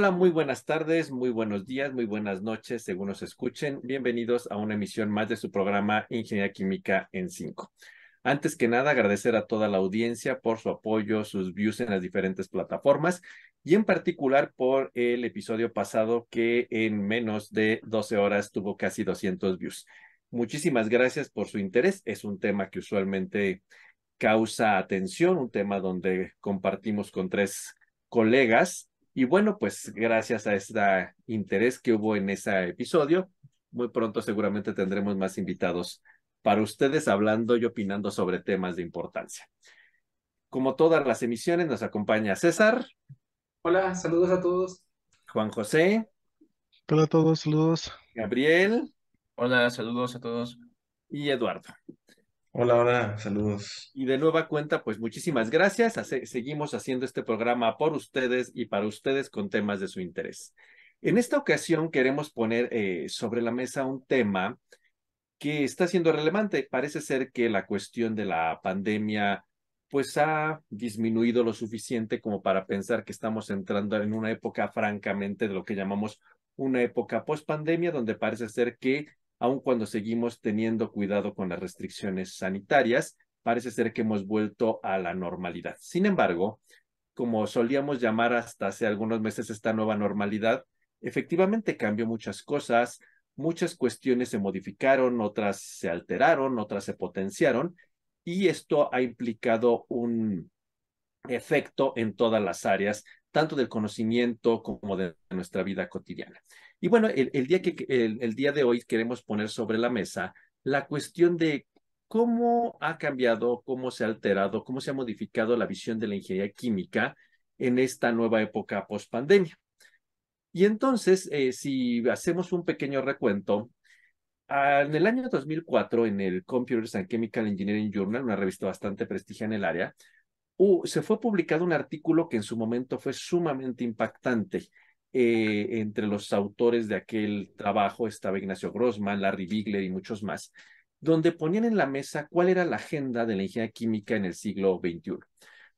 Hola, muy buenas tardes, muy buenos días, muy buenas noches, según nos escuchen. Bienvenidos a una emisión más de su programa Ingeniería Química en 5. Antes que nada, agradecer a toda la audiencia por su apoyo, sus views en las diferentes plataformas y en particular por el episodio pasado que en menos de 12 horas tuvo casi 200 views. Muchísimas gracias por su interés. Es un tema que usualmente causa atención, un tema donde compartimos con tres colegas y bueno, pues gracias a este interés que hubo en ese episodio, muy pronto seguramente tendremos más invitados para ustedes hablando y opinando sobre temas de importancia. Como todas las emisiones, nos acompaña César. Hola, saludos a todos. Juan José. Hola a todos, saludos. Gabriel. Hola, saludos a todos. Y Eduardo. Hola, hola, saludos. Y de nueva cuenta, pues muchísimas gracias. seguimos haciendo este programa por ustedes y para ustedes con temas de su interés. En esta ocasión queremos poner eh, sobre la mesa un tema que está siendo relevante. Parece ser que la cuestión de la pandemia pues ha disminuido lo suficiente como para pensar que estamos entrando en una época francamente de lo que llamamos una época post pandemia, donde parece ser que aun cuando seguimos teniendo cuidado con las restricciones sanitarias, parece ser que hemos vuelto a la normalidad. Sin embargo, como solíamos llamar hasta hace algunos meses esta nueva normalidad, efectivamente cambió muchas cosas, muchas cuestiones se modificaron, otras se alteraron, otras se potenciaron, y esto ha implicado un efecto en todas las áreas, tanto del conocimiento como de nuestra vida cotidiana. Y bueno, el, día, que, el, día de hoy queremos poner sobre la mesa la cuestión de cómo ha cambiado, cómo se ha alterado, cómo se ha modificado la visión de la ingeniería química en esta nueva época post-pandemia. Y entonces, eh, si hacemos un pequeño recuento, ah, en el año 2004, en el Computers and Chemical Engineering Journal, una revista bastante prestigiada en el área, se fue publicado un artículo que en su momento fue sumamente impactante eh, entre los autores de aquel trabajo estaba Ignacio Grossman, Larry Bigler y muchos más, donde ponían en la mesa cuál era la agenda de la ingeniería química en el siglo XXI.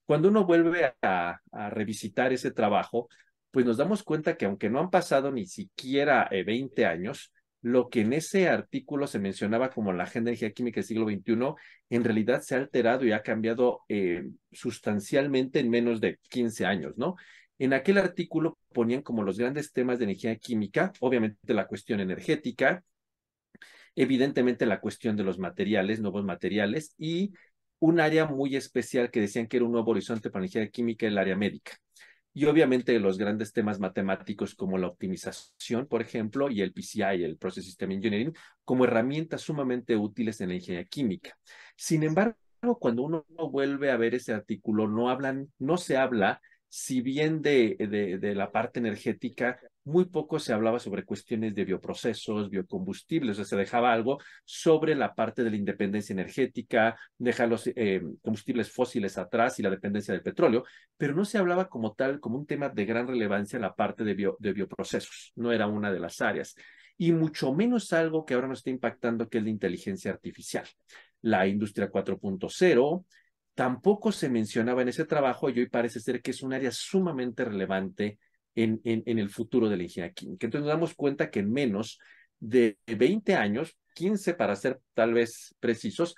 Cuando uno vuelve a, revisitar ese trabajo, pues nos damos cuenta que aunque no han pasado ni siquiera 20 eh, años, lo que en ese artículo se mencionaba como la agenda de ingeniería química del siglo XXI, en realidad se ha alterado y ha cambiado eh, sustancialmente en menos de 15 años, ¿no? En aquel artículo ponían como los grandes temas de energía química, obviamente la cuestión energética, evidentemente la cuestión de los materiales, nuevos materiales, y un área muy especial que decían que era un nuevo horizonte para energía química, el área médica. Y obviamente los grandes temas matemáticos como la optimización, por ejemplo, y el PCI, el Process System Engineering, como herramientas sumamente útiles en la ingeniería química. Sin embargo, cuando uno vuelve a ver ese artículo, no hablan, no se habla si bien de, de, la parte energética, muy poco se hablaba sobre cuestiones de bioprocesos, biocombustibles, o sea, se dejaba algo sobre la parte de la independencia energética, dejar los eh, combustibles fósiles atrás y la dependencia del petróleo, pero no se hablaba como tal, como un tema de gran relevancia la parte de, bio, de bioprocesos, no era una de las áreas, y mucho menos algo que ahora nos está impactando, que es la inteligencia artificial. La industria 4.0, tampoco se mencionaba en ese trabajo y hoy parece ser que es un área sumamente relevante en, el futuro de la ingeniería química. Entonces nos damos cuenta que en menos de 20 años, 15 para ser tal vez precisos,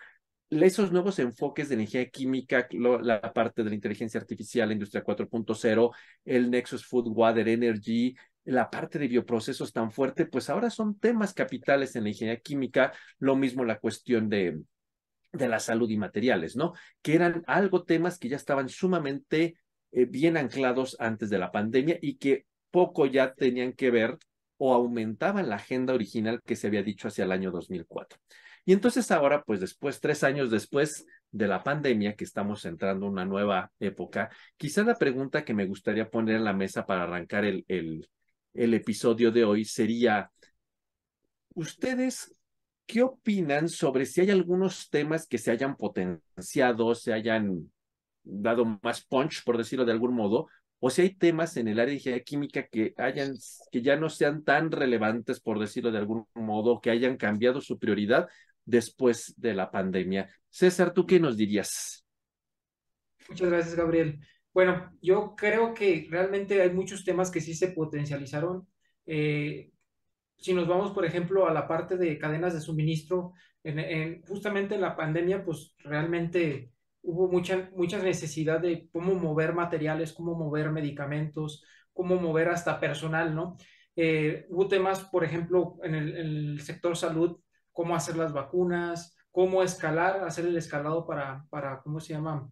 esos nuevos enfoques de ingeniería química, la parte de la inteligencia artificial, la industria 4.0, el Nexus Food, Water, Energy, la parte de bioprocesos tan fuerte, pues ahora son temas capitales en la ingeniería química, lo mismo la cuestión de, de la salud y materiales, ¿no? Que eran algo temas que ya estaban sumamente eh, bien anclados antes de la pandemia y que poco ya tenían que ver o aumentaban la agenda original que se había dicho hacia el año 2004. Y entonces ahora, pues después, tres años después de la pandemia, que estamos entrando en una nueva época, quizá la pregunta que me gustaría poner en la mesa para arrancar el, el, el episodio de hoy sería, ¿ustedes ¿qué opinan sobre si hay algunos temas que se hayan potenciado, se hayan dado más punch, por decirlo de algún modo, o si hay temas en el área de ingeniería química que hayan, que ya no sean tan relevantes, por decirlo de algún modo, que hayan cambiado su prioridad después de la pandemia. César, ¿tú qué nos dirías? Muchas gracias, Gabriel. Bueno, yo creo que realmente hay muchos temas que sí se potencializaron. Eh, si nos vamos, por ejemplo, a la parte de cadenas de suministro, en, justamente en la pandemia, pues realmente hubo mucha, mucha necesidad de cómo mover materiales, cómo mover medicamentos, cómo mover hasta personal, ¿no? Eh, hubo temas, por ejemplo, en el, en el, sector salud, cómo hacer las vacunas, cómo escalar, hacer el escalado para, para ¿cómo se llama?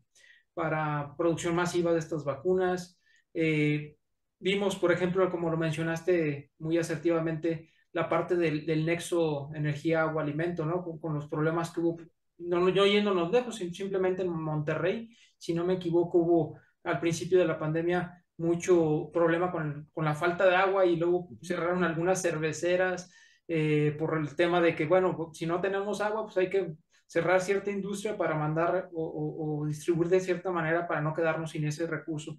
Para producción masiva de estas vacunas. Eh, vimos, por ejemplo, como lo mencionaste muy asertivamente, la parte del, del nexo energía-agua-alimento, ¿no? Con, con, los problemas que hubo, no yo yéndonos lejos, simplemente en Monterrey, si no me equivoco, hubo al principio de la pandemia mucho problema con, con la falta de agua y luego cerraron algunas cerveceras eh, por el tema de que, bueno, si no tenemos agua, pues hay que cerrar cierta industria para mandar o, o, o distribuir de cierta manera para no quedarnos sin ese recurso.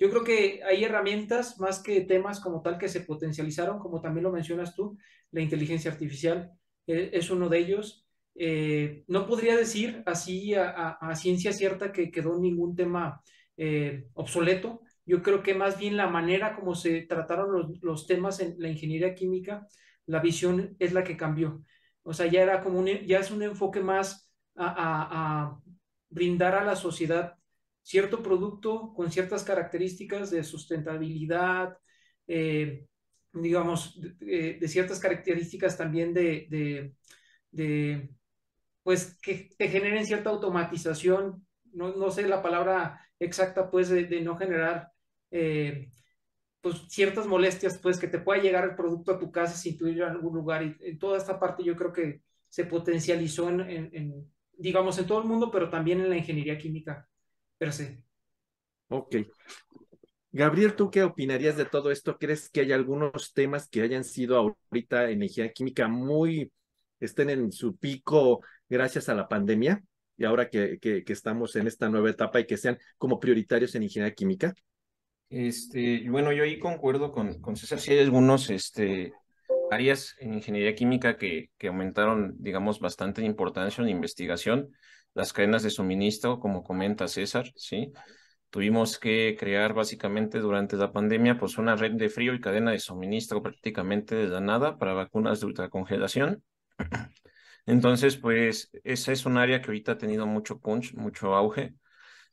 Yo creo que hay herramientas más que temas como tal que se potencializaron, como también lo mencionas tú, la inteligencia artificial eh, es uno de ellos. Eh, no podría decir así a, ciencia cierta que quedó ningún tema eh, obsoleto. Yo creo que más bien la manera como se trataron los, temas en la ingeniería química, la visión es la que cambió. O sea, ya era como un, ya es un enfoque más a brindar a la sociedad cierto producto con ciertas características de sustentabilidad, eh, digamos, de, ciertas características también de, de, pues, que te generen cierta automatización, no, no sé la palabra exacta, pues, de, no generar, eh, pues, ciertas molestias, pues, que te pueda llegar el producto a tu casa sin tú ir a algún lugar. Y en toda esta parte yo creo que se potencializó en, en, en digamos, en todo el mundo, pero también en la ingeniería química pero sí. Ok. Gabriel, ¿tú qué opinarías de todo esto? ¿Crees que hay algunos temas que hayan sido ahorita en ingeniería química muy, estén en su pico gracias a la pandemia y ahora que, que, que estamos en esta nueva etapa y que sean como prioritarios en ingeniería química? Este, bueno, yo ahí concuerdo con, con César, sí hay algunos este, áreas en ingeniería química que, que aumentaron, digamos, bastante importancia en investigación las cadenas de suministro, como comenta César, ¿sí? Tuvimos que crear básicamente durante la pandemia pues una red de frío y cadena de suministro prácticamente de la nada para vacunas de ultracongelación. Entonces, pues esa es un área que ahorita ha tenido mucho punch, mucho auge.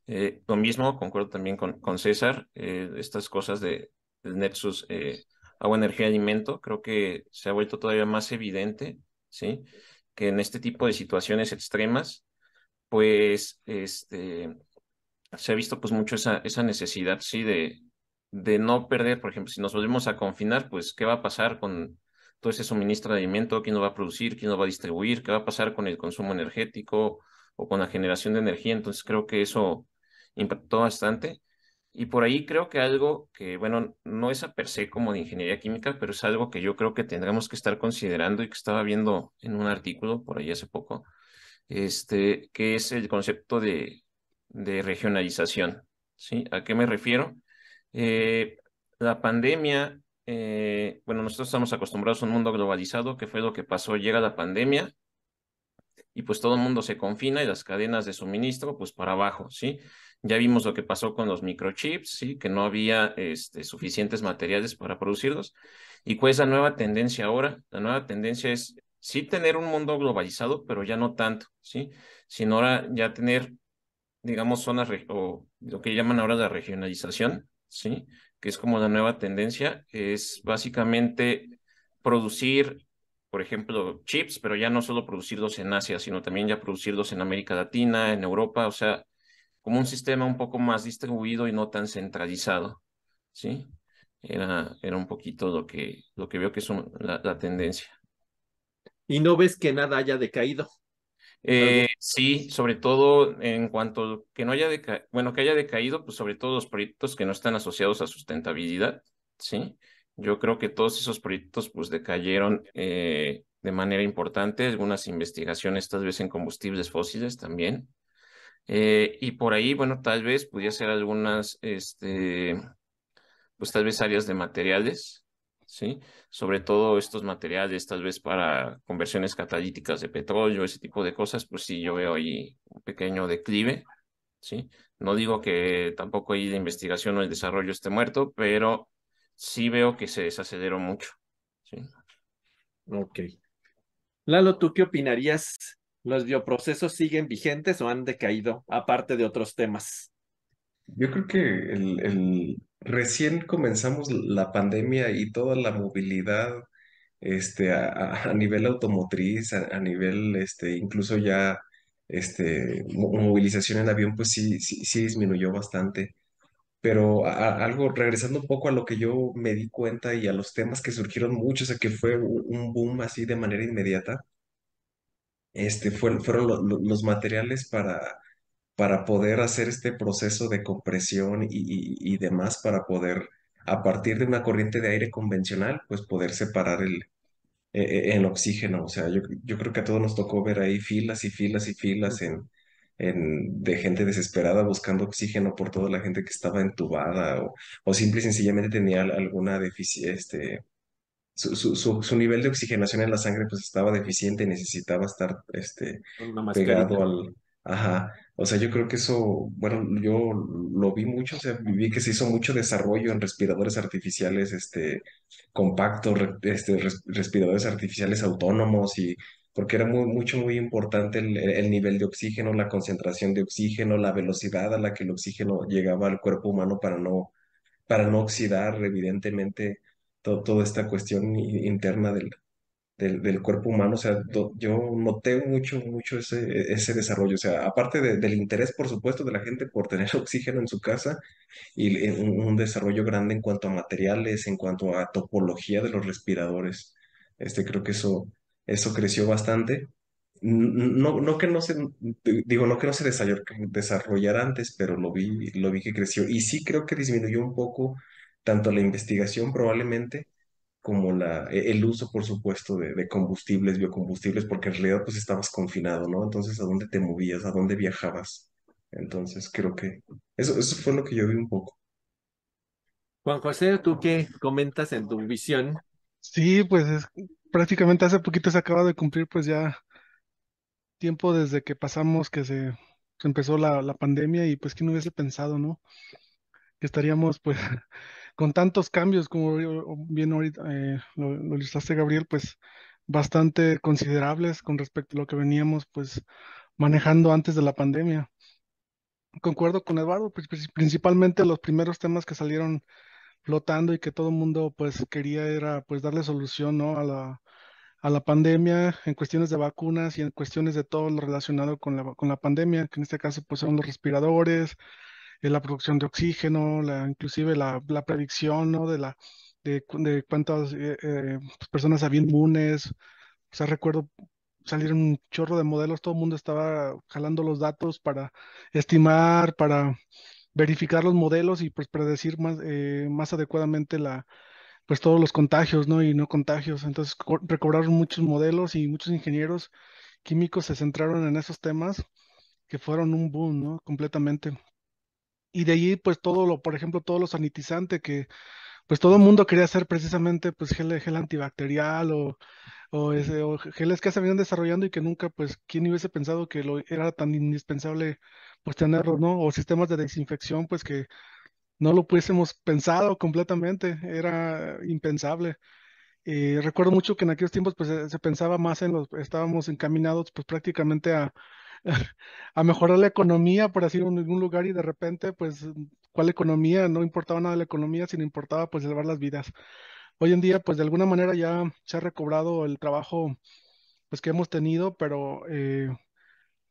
Eh, lo mismo, concuerdo también con, con César, eh, estas cosas de, de Nexus eh, agua, energía, alimento, creo que se ha vuelto todavía más evidente, ¿sí? Que en este tipo de situaciones extremas, pues este, se ha visto pues mucho esa, esa necesidad, sí, de, de no perder, por ejemplo, si nos volvemos a confinar, pues, ¿qué va a pasar con todo ese suministro de alimento? ¿Quién lo va a producir? ¿Quién lo va a distribuir? ¿Qué va a pasar con el consumo energético o con la generación de energía? Entonces, creo que eso impactó bastante. Y por ahí creo que algo que, bueno, no es a per se como de ingeniería química, pero es algo que yo creo que tendremos que estar considerando y que estaba viendo en un artículo por ahí hace poco, este, que es el concepto de, de regionalización. ¿sí? ¿A qué me refiero? Eh, la pandemia, eh, bueno, nosotros estamos acostumbrados a un mundo globalizado, que fue lo que pasó, llega la pandemia y pues todo el mundo se confina y las cadenas de suministro pues para abajo, ¿sí? Ya vimos lo que pasó con los microchips, ¿sí? Que no había este, suficientes materiales para producirlos. ¿Y cuál es la nueva tendencia ahora? La nueva tendencia es sí tener un mundo globalizado, pero ya no tanto, ¿sí? Sino ahora ya tener, digamos, zonas o lo que llaman ahora la regionalización, ¿sí? Que es como la nueva tendencia, es básicamente producir, por ejemplo, chips, pero ya no solo producirlos en Asia, sino también ya producirlos en América Latina, en Europa, o sea, como un sistema un poco más distribuido y no tan centralizado, ¿sí? Era, era un poquito lo que, lo que veo que es un, la, la tendencia y no ves que nada haya decaído. Eh, sí, sobre todo en cuanto que no haya decaído, bueno, que haya decaído, pues sobre todo los proyectos que no están asociados a sustentabilidad, ¿sí? Yo creo que todos esos proyectos pues decayeron eh, de manera importante, algunas investigaciones tal vez en combustibles fósiles también. Eh, y por ahí, bueno, tal vez pudiera ser algunas, este, pues tal vez áreas de materiales, ¿sí? Sobre todo estos materiales, tal vez para conversiones catalíticas de petróleo, ese tipo de cosas, pues sí, yo veo ahí un pequeño declive, ¿sí? No digo que tampoco ahí de investigación o el desarrollo esté muerto, pero sí veo que se desaceleró mucho, ¿sí? Ok. Lalo, ¿tú qué opinarías? ¿Los bioprocesos siguen vigentes o han decaído, aparte de otros temas? Yo creo que el, el- recién comenzamos la pandemia y toda la movilidad este, a, nivel automotriz, a, a nivel este, incluso ya este, mo- movilización en avión, pues sí, sí, sí disminuyó bastante. Pero algo, regresando un poco a lo que yo me di cuenta y a los temas que surgieron mucho, o sea, que fue un boom así de manera inmediata, este, fue- fueron lo- lo- los materiales para para poder hacer este proceso de compresión y, y- y demás, para poder, a partir de una corriente de aire convencional, pues poder separar el, en oxígeno. O sea, yo, yo creo que a todos nos tocó ver ahí filas y filas y filas en, en, de gente desesperada buscando oxígeno por toda la gente que estaba entubada o, o simple y sencillamente tenía alguna deficiencia, este, su, su, su, nivel de oxigenación en la sangre pues estaba deficiente y necesitaba estar este, pegado al... Ajá, o sea, yo creo que eso, bueno, yo lo vi mucho, o sea, vi que se hizo mucho desarrollo en respiradores artificiales, este, compactos, re- este, res- respiradores artificiales autónomos y porque era muy, mucho, muy importante el, el nivel de oxígeno, la concentración de oxígeno, la velocidad a la que el oxígeno llegaba al cuerpo humano para no, para no oxidar, evidentemente, to- toda esta cuestión interna del, del, del cuerpo humano. O sea, yo noté mucho, mucho ese, ese desarrollo. O sea, aparte de- del interés, por supuesto, de la gente por tener oxígeno en su casa y un, un desarrollo grande en cuanto a materiales, en cuanto a topología de los respiradores. Este, creo que eso, eso creció bastante. No, no que no se, digo, no que no se desarroll- desarrollara antes, pero lo vi, lo vi que creció. Y sí creo que disminuyó un poco tanto la investigación probablemente como la, e- el uso, por supuesto, de, de combustibles, biocombustibles, porque en realidad pues estabas confinado, ¿no? Entonces, ¿a dónde te movías? ¿A dónde viajabas? Entonces, creo que eso, eso fue lo que yo vi un poco. Juan José, ¿tú qué comentas en tu visión? Sí, pues es- prácticamente hace poquito se acaba de cumplir pues ya tiempo desde que pasamos que se, empezó la, la pandemia y pues quién hubiese pensado, ¿no? Que estaríamos pues con tantos cambios como bien ahorita eh, lo, lo ilustraste Gabriel, pues bastante considerables con respecto a lo que veníamos pues manejando antes de la pandemia. Concuerdo con Eduardo, pues, principalmente los primeros temas que salieron flotando y que todo el mundo pues quería era pues darle solución, ¿no? a la, a la pandemia en cuestiones de vacunas y en cuestiones de todo lo relacionado con la, con la pandemia, que en este caso pues son los respiradores, eh, la producción de oxígeno, la, inclusive la, la predicción, ¿no? de la de, de cuántas eh, eh, pues, personas había inmunes. O sea, recuerdo salir un chorro de modelos, todo el mundo estaba jalando los datos para estimar, para verificar los modelos y pues predecir más, eh, más adecuadamente la, pues todos los contagios, ¿no? Y no contagios. Entonces co- recobraron muchos modelos y muchos ingenieros químicos se centraron en esos temas que fueron un boom, ¿no? Completamente. Y de allí, pues todo lo, por ejemplo, todo lo sanitizante que, pues todo el mundo quería hacer precisamente, pues gel, gel antibacterial o, o, ese, o geles que se habían desarrollando y que nunca, pues, ¿quién hubiese pensado que lo era tan indispensable, pues tenerlos, ¿no? O sistemas de desinfección, pues que no lo pudiésemos pensado completamente, era impensable. Eh, recuerdo mucho que en aquellos tiempos pues se, se pensaba más en los, estábamos encaminados pues prácticamente a, a mejorar la economía, por así en algún lugar y de repente pues ¿cuál economía? No importaba nada la economía, sino importaba pues salvar las vidas. Hoy en día pues de alguna manera ya se ha recobrado el trabajo pues que hemos tenido, pero eh,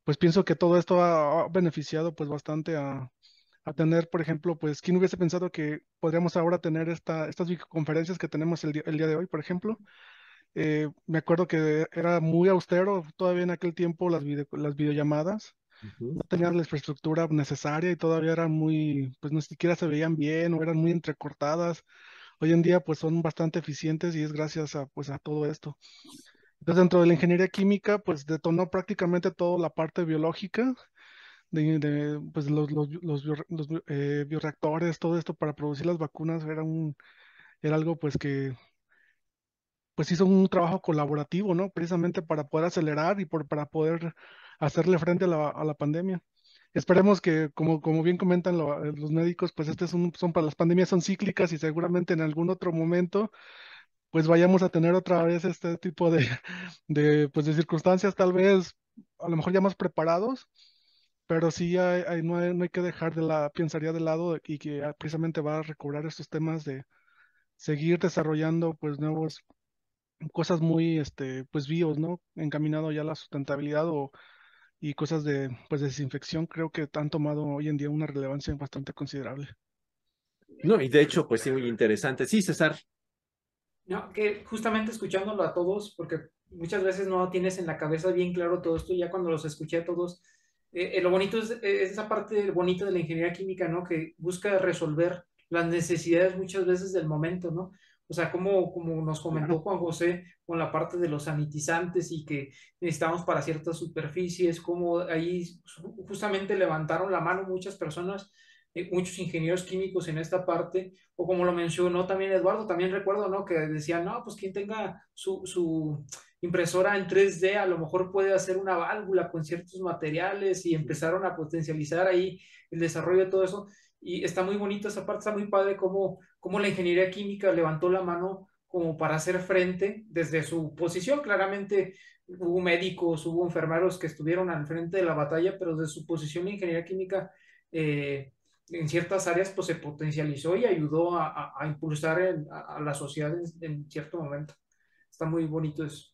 pues pienso que todo esto ha, beneficiado pues bastante a, a tener, por ejemplo, pues, ¿quién hubiese pensado que podríamos ahora tener esta, estas conferencias que tenemos el día, el día de hoy, por ejemplo? Eh, me acuerdo que era muy austero todavía en aquel tiempo las, video- las videollamadas, no tenían la infraestructura necesaria y todavía eran muy, pues ni siquiera se veían bien o eran muy entrecortadas. Hoy en día pues son bastante eficientes y es gracias a, pues, a todo esto. Entonces, dentro de la ingeniería química, pues detonó prácticamente toda la parte biológica, de, pues los, los, eh, bioreactores, todo esto para producir las vacunas era un, era algo pues que pues hizo un trabajo colaborativo, ¿no? Precisamente para poder acelerar y por, para poder hacerle frente a la, pandemia. esperemos que, como, como bien comentan los médicos, pues este son para las pandemias son cíclicas y seguramente en algún otro momento pues vayamos a tener otra vez este tipo de, de, pues de circunstancias, tal vez a lo mejor ya más preparados, pero sí hay, no, hay, no, hay, que dejar de la pensaría de lado y que precisamente va a recobrar estos temas de seguir desarrollando pues nuevos cosas muy este pues bios, ¿no? Encaminado ya a la sustentabilidad o y cosas de pues desinfección creo que han tomado hoy en día una relevancia bastante considerable. No, y de hecho pues sí muy interesante. Sí, César. No, que justamente escuchándolo a todos, porque muchas veces no tienes en la cabeza bien claro todo esto, ya cuando los escuché a todos, eh, eh, lo bonito es, es, esa parte bonita de la ingeniería química, ¿no? Que busca resolver las necesidades muchas veces del momento, ¿no? O sea, como, como nos comentó Juan José con la parte de los sanitizantes y que necesitamos para ciertas superficies, como ahí justamente levantaron la mano muchas personas eh, muchos ingenieros químicos en esta parte, o como lo mencionó también Eduardo, también recuerdo, ¿no? Que decían, no, pues quien tenga su, su impresora en 3D a lo mejor puede hacer una válvula con ciertos materiales y empezaron a potencializar ahí el desarrollo de todo eso. Y está muy bonito esa parte, está muy padre cómo, cómo la ingeniería química levantó la mano como para hacer frente desde su posición. Claramente hubo médicos, hubo enfermeros que estuvieron al frente de la batalla, pero desde su posición la ingeniería química eh, en ciertas áreas pues se potencializó y ayudó a, a, impulsar a, la sociedad en, cierto momento. Está muy bonito eso.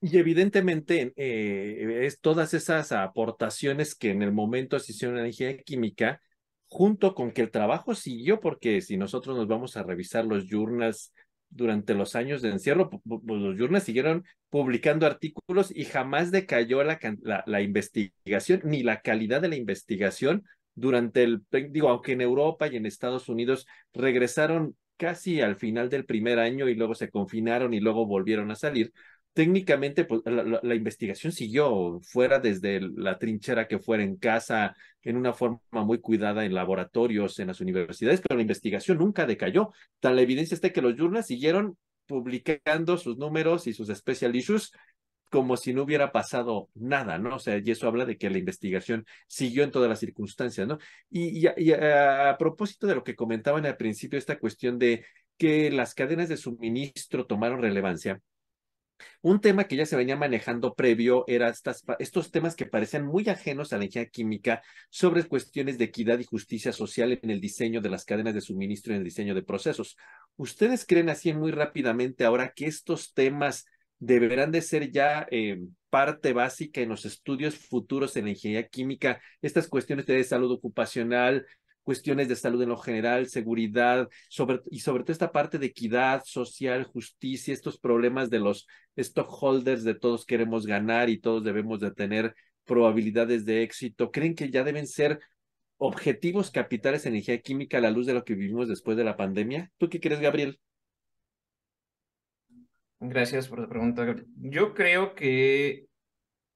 Y evidentemente eh, es todas esas aportaciones que en el momento se hicieron en la ingeniería química, junto con que el trabajo siguió, porque si nosotros nos vamos a revisar los journals durante los años de encierro, los journals siguieron publicando artículos y jamás decayó la, la, la investigación ni la calidad de la investigación durante el, digo, aunque en Europa y en Estados Unidos regresaron casi al final del primer año y luego se confinaron y luego volvieron a salir, técnicamente pues, la, investigación siguió fuera desde la trinchera que fuera en casa, en una forma muy cuidada en laboratorios, en las universidades, pero la investigación nunca decayó. Tal la evidencia está que los journals siguieron publicando sus números y sus special issues como si no hubiera pasado nada, ¿no? O sea, y eso habla de que la investigación siguió en todas las circunstancias, ¿no? Y, a, propósito de lo que comentaban al principio, esta cuestión de que las cadenas de suministro tomaron relevancia, un tema que ya se venía manejando previo era estos temas que parecían muy ajenos a la ingeniería química sobre cuestiones de equidad y justicia social en el diseño de las cadenas de suministro y en el diseño de procesos. ¿Ustedes creen así muy rápidamente ahora que estos temas deberán de ser ya eh, parte básica en los estudios futuros en la ingeniería química, estas cuestiones de salud ocupacional, cuestiones de salud en lo general, seguridad, y sobre todo esta parte de equidad social, justicia, estos problemas de los stockholders, de todos queremos ganar y todos debemos de tener probabilidades de éxito. ¿Creen que ya deben ser objetivos capitales en ingeniería química a la luz de lo que vivimos después de la pandemia? ¿Tú qué crees, Gabriel? Gracias por la pregunta. Yo creo que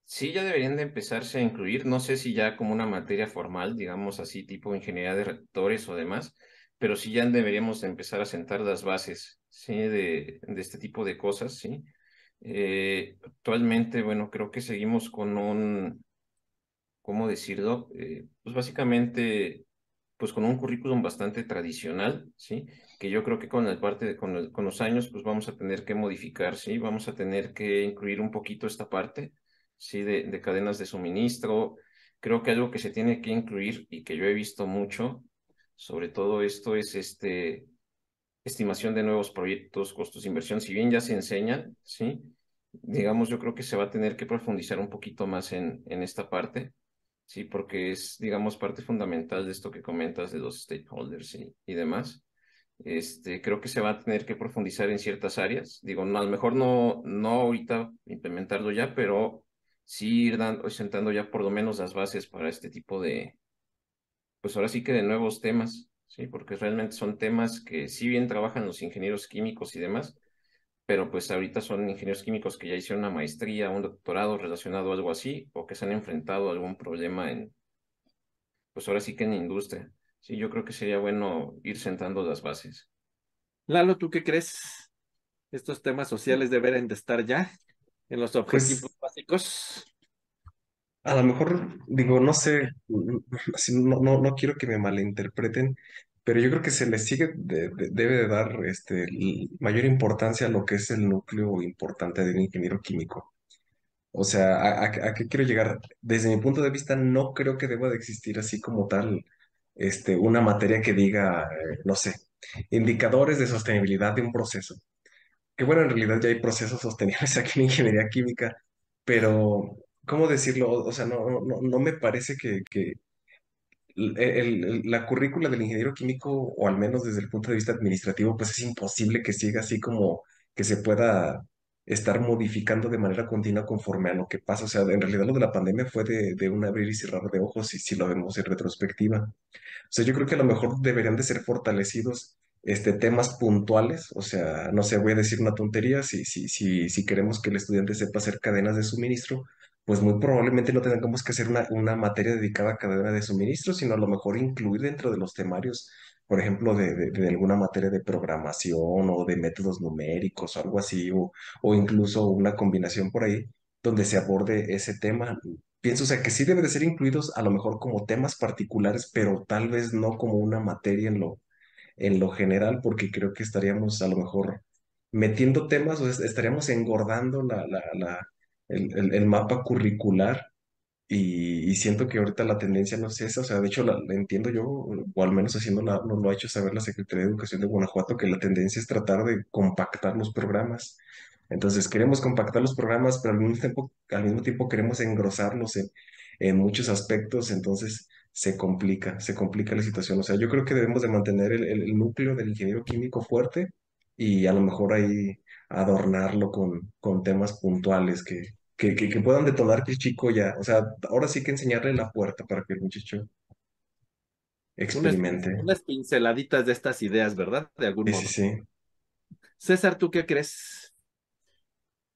sí ya deberían de empezarse a incluir, no sé si ya como una materia formal, digamos así, tipo ingeniería de reactores o demás, pero sí ya deberíamos de empezar a sentar las bases, ¿sí? De, este tipo de cosas, ¿sí? Eh, actualmente, bueno, creo que seguimos con un, ¿cómo decirlo? Eh, pues básicamente, pues con un currículum bastante tradicional, ¿sí? que yo creo que con el parte de, con, con, los años pues vamos a tener que modificar, ¿sí? Vamos a tener que incluir un poquito esta parte, ¿sí? De, de cadenas de suministro. Creo que algo que se tiene que incluir y que yo he visto mucho sobre todo esto es este estimación de nuevos proyectos, costos de inversión, si bien ya se enseñan, ¿sí? Digamos, yo creo que se va a tener que profundizar un poquito más en, en esta parte, ¿sí? Porque es, digamos, parte fundamental de esto que comentas de los stakeholders y, demás. Este, creo que se va a tener que profundizar en ciertas áreas. Digo, no, a lo mejor no, no ahorita implementarlo ya, pero sí ir dando, sentando ya por lo menos las bases para este tipo de, pues ahora sí que de nuevos temas, ¿sí? Porque realmente son temas que si bien trabajan los ingenieros químicos y demás, pero pues ahorita son ingenieros químicos que ya hicieron una maestría, un doctorado relacionado a algo así, o que se han enfrentado a algún problema en, pues ahora sí que en la industria. Sí, yo creo que sería bueno ir sentando las bases. Lalo, ¿tú qué crees? ¿Estos temas sociales deberían de estar ya en los pues objetivos básicos? a lo mejor, digo, no sé, no, no, no quiero que me malinterpreten, pero yo creo que se le sigue, de- de- debe de dar este, mayor importancia a lo que es el núcleo importante del ingeniero químico. O sea, ¿a, qué quiero llegar? Desde mi punto de vista, no creo que deba de existir así como tal, este, una materia que diga, eh, no sé, indicadores de sostenibilidad de un proceso. Que bueno, en realidad ya hay procesos sostenibles aquí en ingeniería química, pero, ¿cómo decirlo? O sea, no, no, me parece que la currícula del ingeniero químico, o al menos desde el punto de vista administrativo, pues es imposible que siga así como que se pueda estar modificando de manera continua conforme a lo que pasa. O sea, en realidad lo de la pandemia fue de, de un abrir y cerrar de ojos, y si lo vemos en retrospectiva. O sea, yo creo que a lo mejor deberían de ser fortalecidos este, temas puntuales. O sea, no sé, voy a decir una tontería. Si, si, si, si queremos que el estudiante sepa hacer cadenas de suministro, pues muy probablemente no tengamos que hacer una, una materia dedicada a cadena de suministro, sino a lo mejor incluir dentro de los temarios, por ejemplo, de, de- alguna materia de programación o de métodos numéricos o algo así, o, o incluso una combinación por ahí donde se aborde ese tema. Pienso, o sea, que sí debe de ser incluidos a lo mejor como temas particulares, pero tal vez no como una materia en lo, en lo general, porque creo que estaríamos a lo mejor metiendo temas, o estaríamos engordando la, la, la, el, el- el mapa curricular y, siento que ahorita la tendencia no es esa, o sea, de hecho la, la entiendo yo, o al menos haciendo la, nos lo ha hecho saber la Secretaría de Educación de Guanajuato, que la tendencia es tratar de compactar los programas. Entonces queremos compactar los programas, pero al mismo tiempo, al mismo tiempo queremos engrosarlos en, en muchos aspectos, entonces se complica, se complica la situación. O sea, yo creo que debemos de mantener el, el- el núcleo del ingeniero químico fuerte y a lo mejor ahí adornarlo con, con temas puntuales que, que, que, que puedan detonar que el chico ya, o sea, ahora sí que enseñarle la puerta para que el muchacho experimente. unas pinceladitas de estas ideas, ¿verdad? De algún Sí, sí, modo. sí. César, ¿tú qué crees?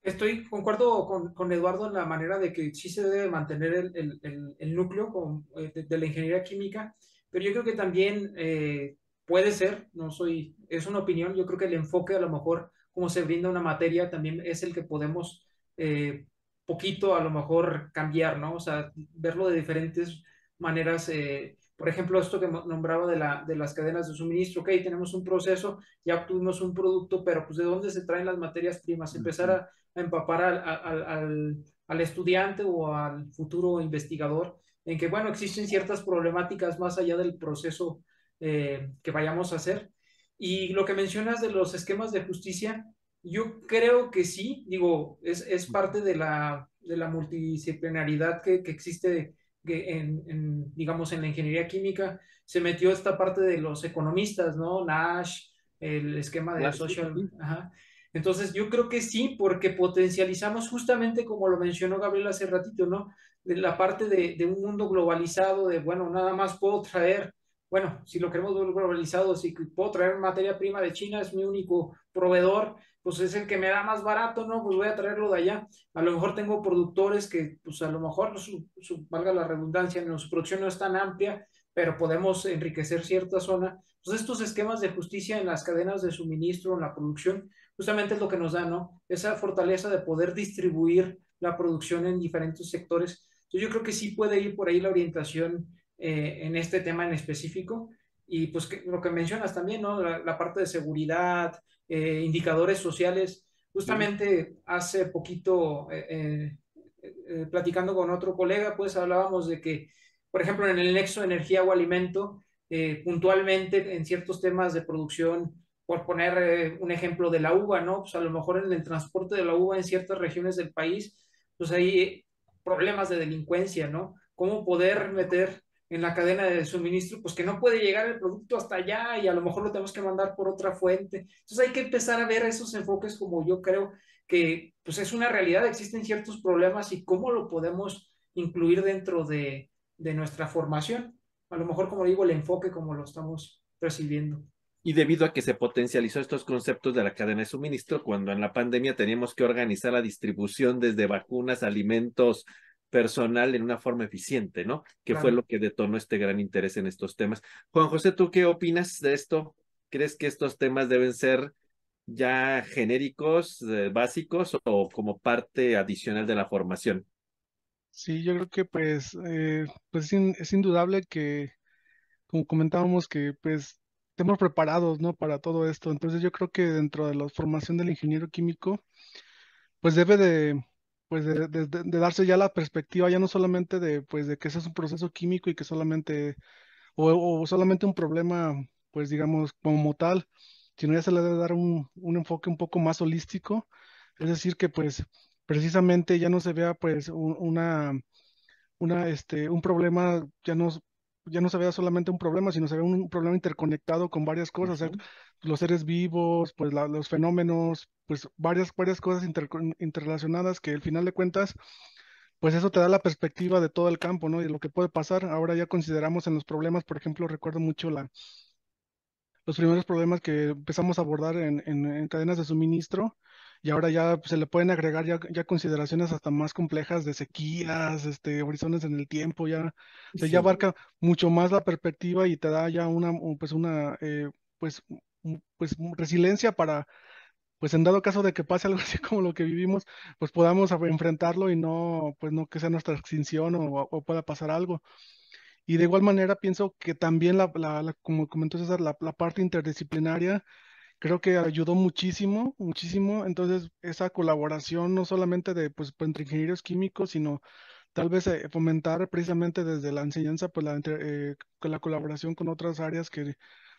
Estoy, concuerdo con, con Eduardo en la manera de que sí se debe mantener el, el- el- el núcleo con- eh, de, de la ingeniería química, pero yo creo que también eh, puede ser, no soy, es una opinión, yo creo que el enfoque a lo mejor, como se brinda una materia, también es el que podemos eh, poquito a lo mejor cambiar, ¿no? O sea, verlo de diferentes maneras. eh, por ejemplo, esto que nombraba de, la, de las cadenas de suministro, ok, tenemos un proceso, ya obtuvimos un producto, pero pues de dónde se traen las materias primas, empezar a a empapar al, al, al, al, estudiante o al futuro investigador en que, bueno, existen ciertas problemáticas más allá del proceso eh, que vayamos a hacer. Y lo que mencionas de los esquemas de justicia, yo creo que sí, digo, es, es parte de la, de la multidisciplinaridad que, que existe en, en, digamos, en la ingeniería química. Se metió esta parte de los economistas, ¿no? Nash, el esquema de Claro, social. Ajá. Entonces, yo creo que sí, porque potencializamos justamente como lo mencionó Gabriel hace ratito, ¿no? De la parte de, de, un mundo globalizado, de, bueno, nada más puedo traer, bueno, si lo queremos globalizado, si puedo traer materia prima de China, es mi único proveedor, pues es el que me da más barato, ¿no? Pues voy a traerlo de allá. A lo mejor tengo productores que, pues a lo mejor, su, su, valga la redundancia, no, su producción no es tan amplia, pero podemos enriquecer cierta zona. Pues estos esquemas de justicia en las cadenas de suministro, en la producción, justamente es lo que nos da, ¿no? Esa fortaleza de poder distribuir la producción en diferentes sectores. Entonces yo creo que sí puede ir por ahí la orientación eh, en este tema en específico. Y pues que, lo que mencionas también, ¿no? La, la parte de seguridad, eh, indicadores sociales. Justamente sí. hace poquito, eh, eh, platicando con otro colega, pues hablábamos de que, por ejemplo, en el nexo energía o alimento, eh, puntualmente en ciertos temas de producción por poner eh, un ejemplo de la uva, ¿no? Pues a lo mejor en el transporte de la uva en ciertas regiones del país, pues hay problemas de delincuencia, ¿no? ¿Cómo poder meter en la cadena de suministro, pues que no puede llegar el producto hasta allá y a lo mejor lo tenemos que mandar por otra fuente? Entonces hay que empezar a ver esos enfoques como yo creo que pues es una realidad, existen ciertos problemas y cómo lo podemos incluir dentro de, de nuestra formación. A lo mejor, como digo, el enfoque como lo estamos percibiendo y debido a que se potencializó estos conceptos de la cadena de suministro, cuando en la pandemia teníamos que organizar la distribución desde vacunas, alimentos, personal en una forma eficiente, ¿no? Que claro. fue lo que detonó este gran interés en estos temas. Juan José, ¿tú qué opinas de esto? ¿Crees que estos temas deben ser ya genéricos, eh, básicos o como parte adicional de la formación? Sí, yo creo que pues, eh, pues es, in- es indudable que, como comentábamos, que pues estemos preparados, ¿no? Para todo esto. Entonces yo creo que dentro de la formación del ingeniero químico, pues debe de, pues de, darse ya la perspectiva, ya no solamente de, pues de que ese es un proceso químico y que solamente, o, o solamente un problema, pues digamos, como tal, sino ya se le debe dar un, un enfoque un poco más holístico. Es decir, que pues precisamente ya no se vea pues un- una una, este, un problema, ya no, ya no se vea solamente un problema, sino se ve un problema interconectado con varias cosas, o sea, Ujú. los seres vivos, pues la- los fenómenos, pues varias, varias cosas interco- interrelacionadas que al final de cuentas, pues eso te da la perspectiva de todo el campo, ¿no? Y de lo que puede pasar. Ahora ya consideramos en los problemas, por ejemplo, recuerdo mucho la, los primeros problemas que empezamos a abordar en, en- en cadenas de suministro y ahora ya pues, se le pueden agregar ya, ya consideraciones hasta más complejas de sequías, este, horizontes en el tiempo, ya, o sea, ya Sí. abarca mucho más la perspectiva y te da ya una, un- pues una, eh, pues, pues resiliencia para, pues en dado caso de que pase algo así como lo que vivimos, pues podamos enfrentarlo y no, pues no que sea nuestra extinción o, o pueda pasar algo. Y de igual manera pienso que también la, la- la- como comentó César, la, la parte interdisciplinaria creo que ayudó muchísimo, muchísimo. Entonces, esa colaboración no solamente de, pues, pues, entre ingenieros químicos, sino tal vez eh, fomentar precisamente desde la enseñanza, pues, la, entre- eh, la colaboración con otras áreas que,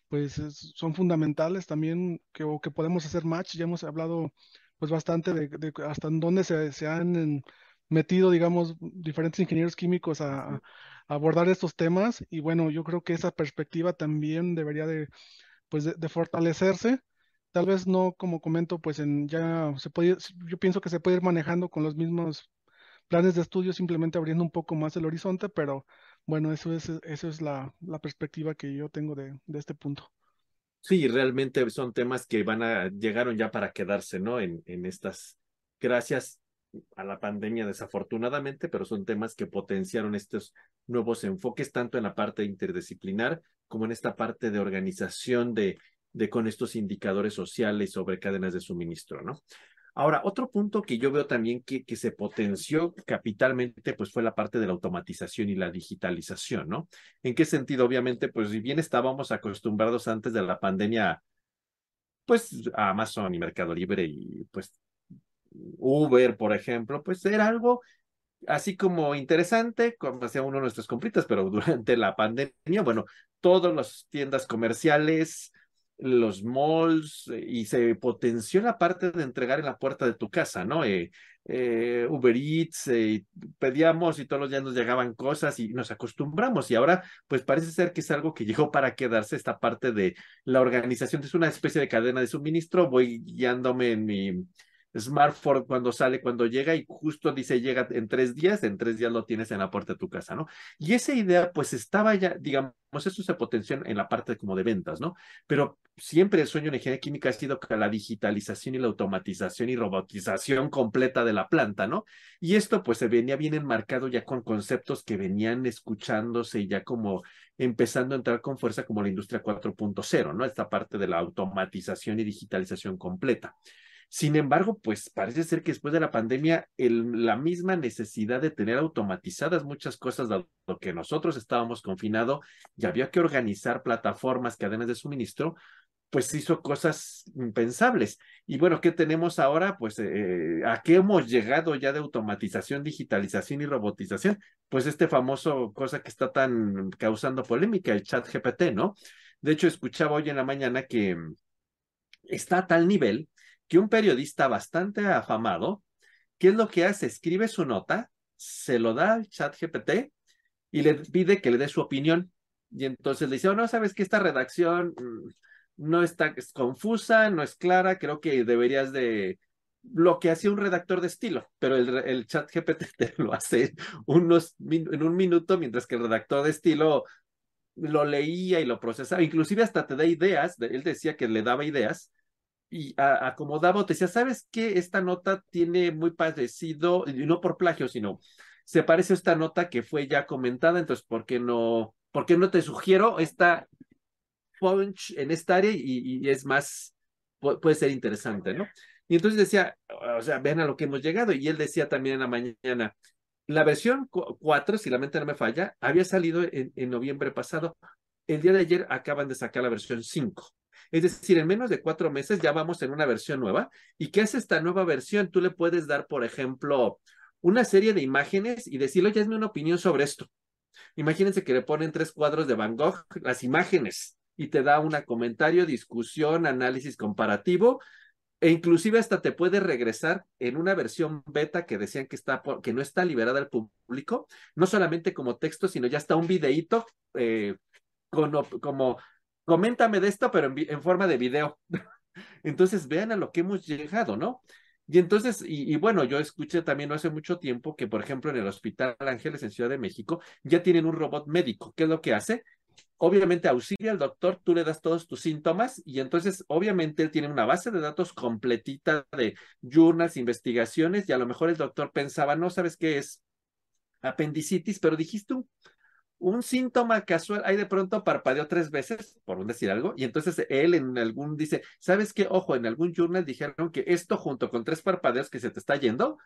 pues, es- son fundamentales también, que, o que podemos hacer match. Ya hemos hablado, pues, bastante de, de hasta en dónde se, se han en- metido, digamos, diferentes ingenieros químicos a a abordar estos temas. Y bueno, yo creo que esa perspectiva también debería de pues de, fortalecerse. Tal vez no, como comento, pues en ya se puede, yo pienso que se puede ir manejando con los mismos planes de estudio, simplemente abriendo un poco más el horizonte, pero bueno, eso es, eso es la, la perspectiva que yo tengo de, de este punto. Sí, realmente son temas que van a, llegaron ya para quedarse, ¿no? En, en estas, gracias a la pandemia desafortunadamente, pero son temas que potenciaron estos nuevos enfoques, tanto en la parte interdisciplinar como en esta parte de organización de, con estos indicadores sociales sobre cadenas de suministro, ¿no? Ahora, otro punto que yo veo también que, que se potenció capitalmente, pues fue la parte de la automatización y la digitalización, ¿no? ¿En qué sentido? Obviamente, pues si bien estábamos acostumbrados antes de la pandemia, pues a Amazon y Mercado Libre y pues Uber, por ejemplo, pues era algo así como interesante, como hacía uno de nuestras compritas, pero durante la pandemia, bueno, todas las tiendas comerciales, los malls, eh, y se potenció la parte de entregar en la puerta de tu casa, ¿no? Eh, eh, Uber Eats, eh, pedíamos y todos los días nos llegaban cosas y nos acostumbramos y ahora pues parece ser que es algo que llegó para quedarse esta parte de la organización, es una especie de cadena de suministro, voy guiándome en mi smartphone cuando sale, cuando llega y justo dice llega en tres días, en tres días lo tienes en la puerta de tu casa, ¿no? Y esa idea pues estaba ya, digamos, eso se potenció en la parte como de ventas, ¿no? Pero siempre el sueño en ingeniería química ha sido que la digitalización y la automatización y robotización completa de la planta, ¿no? Y esto pues se venía bien enmarcado ya con conceptos que venían escuchándose y ya como empezando a entrar con fuerza como la industria 4.0, ¿no? Esta parte de la automatización y digitalización completa. Sin embargo, pues parece ser que después de la pandemia, la misma necesidad de tener automatizadas muchas cosas, dado que nosotros estábamos confinados y había que organizar plataformas, cadenas de suministro, pues hizo cosas impensables. Y bueno, ¿qué tenemos ahora? Pues eh, a qué hemos llegado ya de automatización, digitalización y robotización. Pues este famoso cosa que está tan causando polémica, el chat GPT, ¿no? De hecho, escuchaba hoy en la mañana que está a tal nivel que un periodista bastante afamado, ¿qué es lo que hace? Escribe su nota, se lo da al chat GPT y le pide que le dé su opinión. Y entonces le dice, oh, no, sabes que esta redacción no está es confusa, no es clara, creo que deberías de lo que hacía un redactor de estilo, pero el, el chat GPT te lo hace unos, en un minuto, mientras que el redactor de estilo lo leía y lo procesaba, inclusive hasta te da ideas, él decía que le daba ideas, y acomodaba te decía, ¿sabes qué? Esta nota tiene muy parecido, y no por plagio, sino se parece a esta nota que fue ya comentada, entonces, ¿por qué no, por qué no te sugiero esta punch en esta área y, y es más, puede ser interesante, ¿no? Y entonces decía, o sea, vean a lo que hemos llegado, y él decía también en la mañana, La versión 4, si la mente no me falla, había salido en, en noviembre pasado. El día de ayer acaban de sacar la versión 5. Es decir, en menos de cuatro meses ya vamos en una versión nueva. ¿Y qué hace esta nueva versión? Tú le puedes dar, por ejemplo, una serie de imágenes y decirle, oye, hazme una opinión sobre esto. Imagínense que le ponen tres cuadros de Van Gogh, las imágenes, y te da un comentario, discusión, análisis comparativo, e inclusive hasta te puede regresar en una versión beta que decían que, está que no está liberada al público, no solamente como texto, sino ya está un videíto eh, como, coméntame de esto, pero en, forma de video. Entonces, vean a lo que hemos llegado, ¿no? Y entonces, y, bueno, yo escuché también no hace mucho tiempo que, por ejemplo, en el Hospital Ángeles en Ciudad de México ya tienen un robot médico. ¿Qué es lo que hace? Obviamente auxilia al doctor, tú le das todos tus síntomas y entonces obviamente él tiene una base de datos completita de journals, investigaciones y a lo mejor el doctor pensaba, no sabes qué es apendicitis, pero dijiste un un síntoma casual, ahí de pronto parpadeó tres veces, por un decir algo, y entonces él en algún dice, ¿sabes qué? Ojo, en algún journal dijeron que esto junto con tres parpadeos que se te está yendo,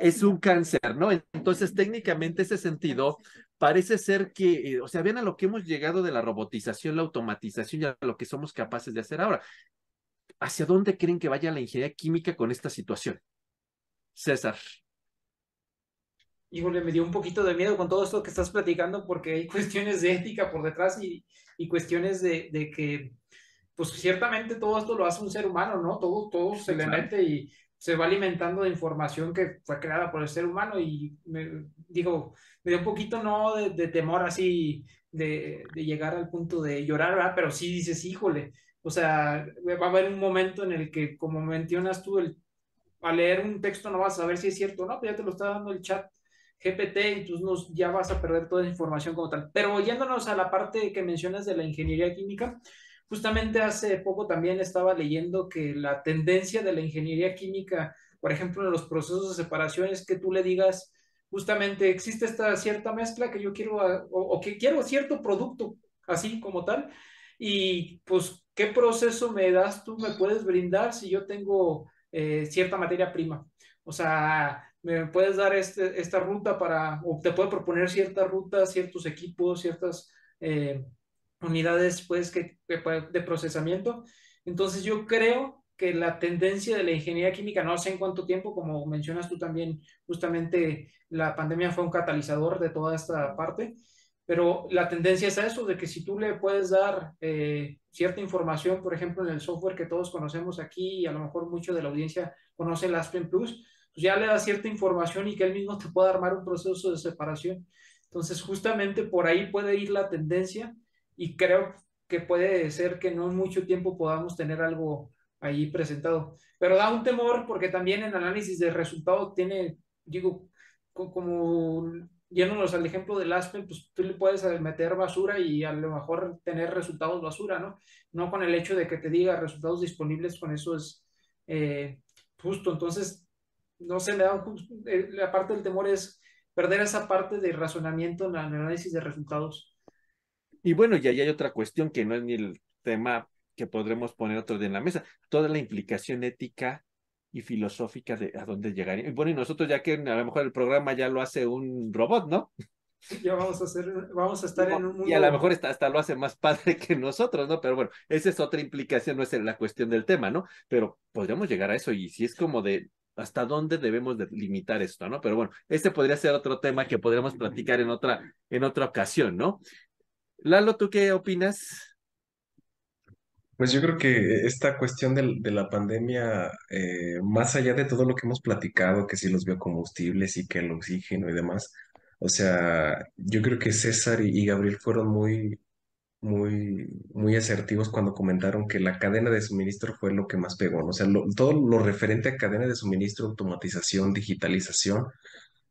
es un cáncer, ¿no? Entonces, técnicamente ese sentido parece ser que, eh, o sea, vean a lo que hemos llegado de la robotización, la automatización y a lo que somos capaces de hacer ahora. ¿Hacia dónde creen que vaya la ingeniería química con esta situación? César híjole, me dio un poquito de miedo con todo esto que estás platicando porque hay cuestiones de ética por detrás y, y cuestiones de, de, que, pues ciertamente todo esto lo hace un ser humano, ¿no? Todo, todo se le mete y se va alimentando de información que fue creada por el ser humano y me, digo, me dio un poquito, no de, de temor así, de, de, llegar al punto de llorar, ¿verdad? Pero sí dices, híjole, o sea, va a haber un momento en el que, como mencionas tú, el, al leer un texto no vas a saber si es cierto o no, pero ya te lo está dando el chat GPT, entonces ya vas a perder toda esa información como tal. Pero yéndonos a la parte que mencionas de la ingeniería química, justamente hace poco también estaba leyendo que la tendencia de la ingeniería química, por ejemplo, en los procesos de separación, es que tú le digas, justamente existe esta cierta mezcla que yo quiero, o, que quiero cierto producto, así como tal, y pues, ¿qué proceso me das tú, me puedes brindar si yo tengo eh, cierta materia prima? O sea, me puedes dar este, esta ruta para, o te puedo proponer ciertas rutas, ciertos equipos, ciertas eh, unidades pues, que, de procesamiento. Entonces yo creo que la tendencia de la ingeniería química, no sé en cuánto tiempo, como mencionas tú también, justamente la pandemia fue un catalizador de toda esta parte, pero la tendencia es a eso, de que si tú le puedes dar eh, cierta información, por ejemplo, en el software que todos conocemos aquí y a lo mejor mucho de la audiencia conoce el Aspen Plus, pues ya le da cierta información y que él mismo te pueda armar un proceso de separación. Entonces, justamente por ahí puede ir la tendencia y creo que puede ser que no en mucho tiempo podamos tener algo ahí presentado. Pero da un temor porque también en análisis de resultados tiene, digo, como yéndonos al ejemplo del Aspen, pues tú le puedes meter basura y a lo mejor tener resultados basura, ¿no? No con el hecho de que te diga resultados disponibles, con eso es eh, justo. Entonces, no sé, me da eh, la parte del temor es perder esa parte de razonamiento en el análisis de resultados. Y bueno, y ahí hay otra cuestión que no es ni el tema que podremos poner otro día en la mesa, toda la implicación ética y filosófica de a dónde llegaría. Y bueno, y nosotros ya que a lo mejor el programa ya lo hace un robot, ¿no? Ya vamos a hacer, vamos a estar en un mundo. Y a lo mejor hasta, hasta, lo hace más padre que nosotros, ¿no? Pero bueno, esa es otra implicación, no es la cuestión del tema, ¿no? Pero podríamos llegar a eso y si es como de, hasta dónde debemos de limitar esto, ¿no? Pero bueno, este podría ser otro tema que podríamos platicar en otra, en otra ocasión, ¿no? Lalo, ¿tú qué opinas? Pues yo creo que esta cuestión de, la pandemia, eh, más allá de todo lo que hemos platicado, que si los biocombustibles y que el oxígeno y demás, o sea, yo creo que César y Gabriel fueron muy, muy, muy asertivos cuando comentaron que la cadena de suministro fue lo que más pegó, ¿no? O sea, todo lo referente a cadena de suministro, automatización, digitalización,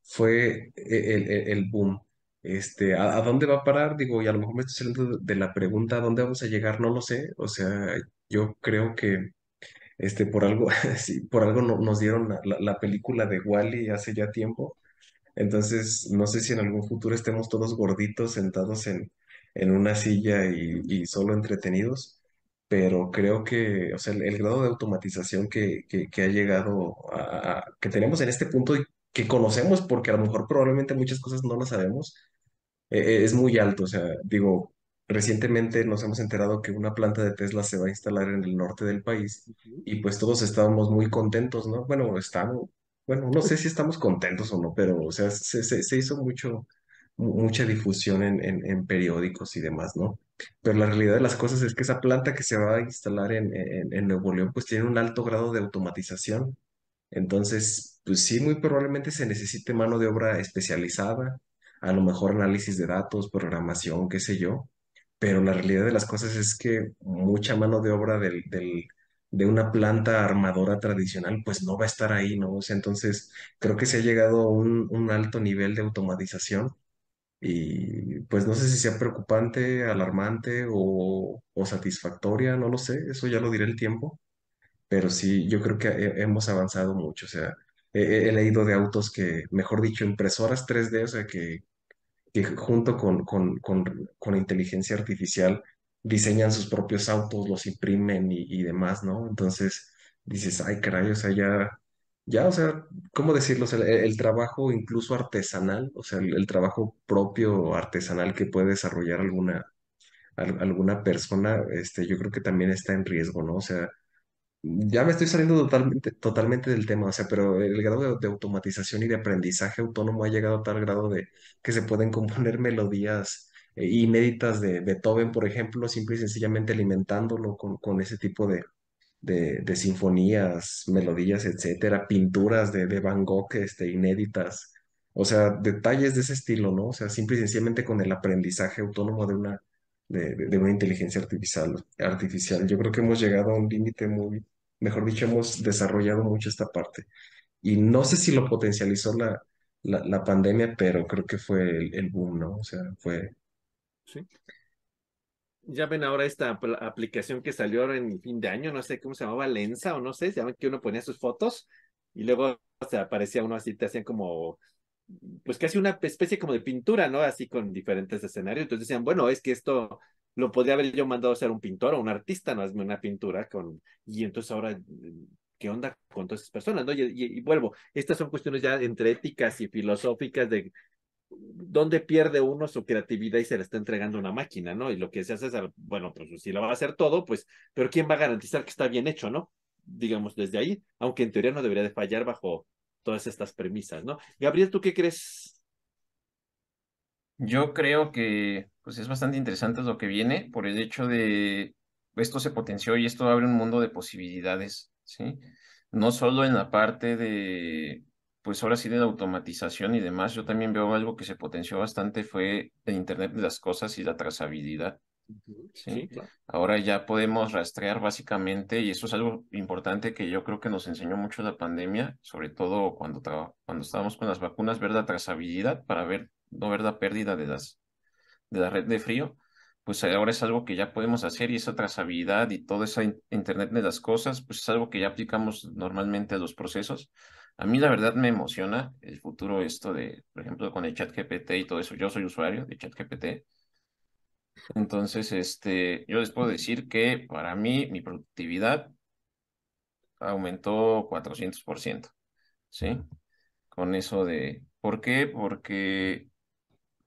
fue e, el, el, boom. Este, ¿a, ¿a, dónde va a parar? Digo, y a lo mejor me estoy saliendo de la pregunta, ¿a dónde vamos a llegar? No lo sé. O sea, yo creo que este, por algo, por algo no, nos dieron la, la película de Wally hace ya tiempo. Entonces, no sé si en algún futuro estemos todos gorditos sentados en, en una silla y, y solo entretenidos, pero creo que, o sea, el, el grado de automatización que, que, que ha llegado a, a, que tenemos en este punto que conocemos, porque a lo mejor probablemente muchas cosas no las sabemos, eh, es muy alto. O sea, digo, recientemente nos hemos enterado que una planta de Tesla se va a instalar en el norte del país y pues todos estábamos muy contentos, ¿no? Bueno, estamos, bueno, no sé si estamos contentos o no, pero o sea, se, se, se hizo mucho, mu- mucha difusión en, en, periódicos y demás, ¿no? Pero la realidad de las cosas es que esa planta que se va a instalar en, en, en Nuevo León pues tiene un alto grado de automatización. Entonces, pues sí, muy probablemente se necesite mano de obra especializada, a lo mejor análisis de datos, programación, qué sé yo, pero la realidad de las cosas es que mucha mano de obra del, del- de una planta armadora tradicional, pues no va a estar ahí, ¿no? O sea, entonces creo que se ha llegado a un, un alto nivel de automatización y pues no sé si sea preocupante, alarmante o, o satisfactoria, no lo sé, eso ya lo dirá el tiempo pero sí, yo creo que he- hemos avanzado mucho. O sea, he, he- leído de autos que, mejor dicho, impresoras 3D, o sea, que, que junto con, con, con, con inteligencia artificial diseñan sus propios autos, los imprimen y, y demás, ¿no? Entonces dices, ay, caray, o sea, ya, ya, o sea, ¿cómo decirlo? El, trabajo incluso artesanal, o sea, el, trabajo propio artesanal que puede desarrollar alguna, al- alguna persona, este, yo creo que también está en riesgo, ¿no? O sea, ya me estoy saliendo totalmente, totalmente del tema, o sea, pero el grado de, de automatización y de aprendizaje autónomo ha llegado a tal grado de que se pueden componer melodías eh, inéditas de Beethoven, por ejemplo, simple y sencillamente alimentándolo con, con ese tipo de, de, de sinfonías, melodías, etcétera, pinturas de, de Van Gogh, este, inéditas, o sea, detalles de ese estilo, ¿no? O sea, simple y sencillamente con el aprendizaje autónomo de una, de, de- una inteligencia artificial, artificial. Yo creo que hemos llegado a un límite muy, mejor dicho, hemos desarrollado mucho esta parte. Y no sé si lo potencializó la, la, la pandemia, pero creo que fue el, el boom, ¿no? O sea, fue... Sí. Ya ven ahora esta apl- aplicación que salió ahora en fin de año, no sé cómo se llamaba, Lensa o no sé, se llama que uno ponía sus fotos y luego se aparecía uno así, te hacían como, pues casi una especie como de pintura, ¿no? Así con diferentes escenarios. Entonces decían, bueno, es que esto lo podría haber yo mandado a hacer un pintor o un artista, no hazme una pintura con, y entonces ahora, ¿qué onda con todas esas personas, no? Y, y, y vuelvo, estas son cuestiones ya entre éticas y filosóficas de dónde pierde uno su creatividad y se le está entregando una máquina, ¿no? Y lo que se hace es, bueno, pues si lo va a hacer todo, pues, pero ¿quién va a garantizar que está bien hecho, ¿no? Digamos, desde ahí, aunque en teoría no debería de fallar bajo todas estas premisas, ¿no? Gabriel, ¿tú qué crees? Yo creo que pues es bastante interesante lo que viene por el hecho de esto se potenció y esto abre un mundo de posibilidades, ¿sí? No solo en la parte de, pues ahora sí de la automatización y demás, yo también veo algo que se potenció bastante fue el Internet de las cosas y la trazabilidad. Sí, ¿sí? claro. Ahora ya podemos rastrear básicamente, y eso es algo importante que yo creo que nos enseñó mucho la pandemia, sobre todo cuando, cuando estábamos con las vacunas, ver la trazabilidad para ver, no ver la pérdida de las, de la red de frío, pues ahora es algo que ya podemos hacer y esa trazabilidad y todo ese in- Internet de las cosas, pues es algo que ya aplicamos normalmente a los procesos. A mí la verdad me emociona el futuro esto de, por ejemplo, con el chat GPT y todo eso. Yo soy usuario de chat GPT. Entonces, este, yo les puedo decir que para mí mi productividad aumentó 400%, ¿sí? Con eso de, ¿por qué? Porque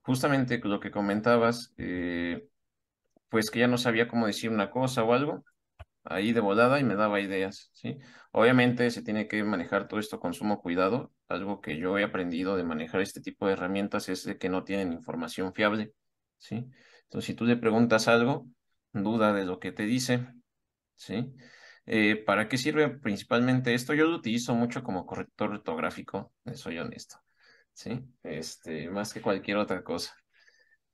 justamente lo que comentabas, eh, pues que ya no sabía cómo decir una cosa o algo, ahí de volada y me daba ideas, ¿sí? Obviamente se tiene que manejar todo esto con sumo cuidado. Algo que yo he aprendido de manejar este tipo de herramientas es de que no tienen información fiable, ¿sí? Entonces, si tú le preguntas algo, duda de lo que te dice, ¿sí? Eh, ¿para qué sirve principalmente esto? Yo lo utilizo mucho como corrector ortográfico, soy honesto, ¿sí? Este, más que cualquier otra cosa.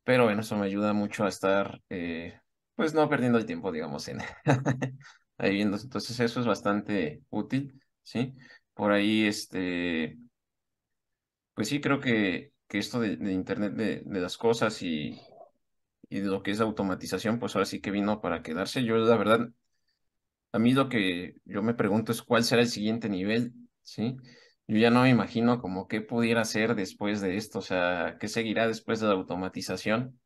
Pero bueno, eso me ayuda mucho a estar, eh, pues no perdiendo el tiempo, digamos, en ahí viendo. Entonces eso es bastante útil, ¿sí? Por ahí, este, pues sí, creo que, que esto de, Internet de, de las cosas y, y de lo que es automatización, pues ahora sí que vino para quedarse. Yo, la verdad, a mí lo que yo me pregunto es cuál será el siguiente nivel, ¿sí? Yo ya no me imagino como qué pudiera ser después de esto, o sea, qué seguirá después de la automatización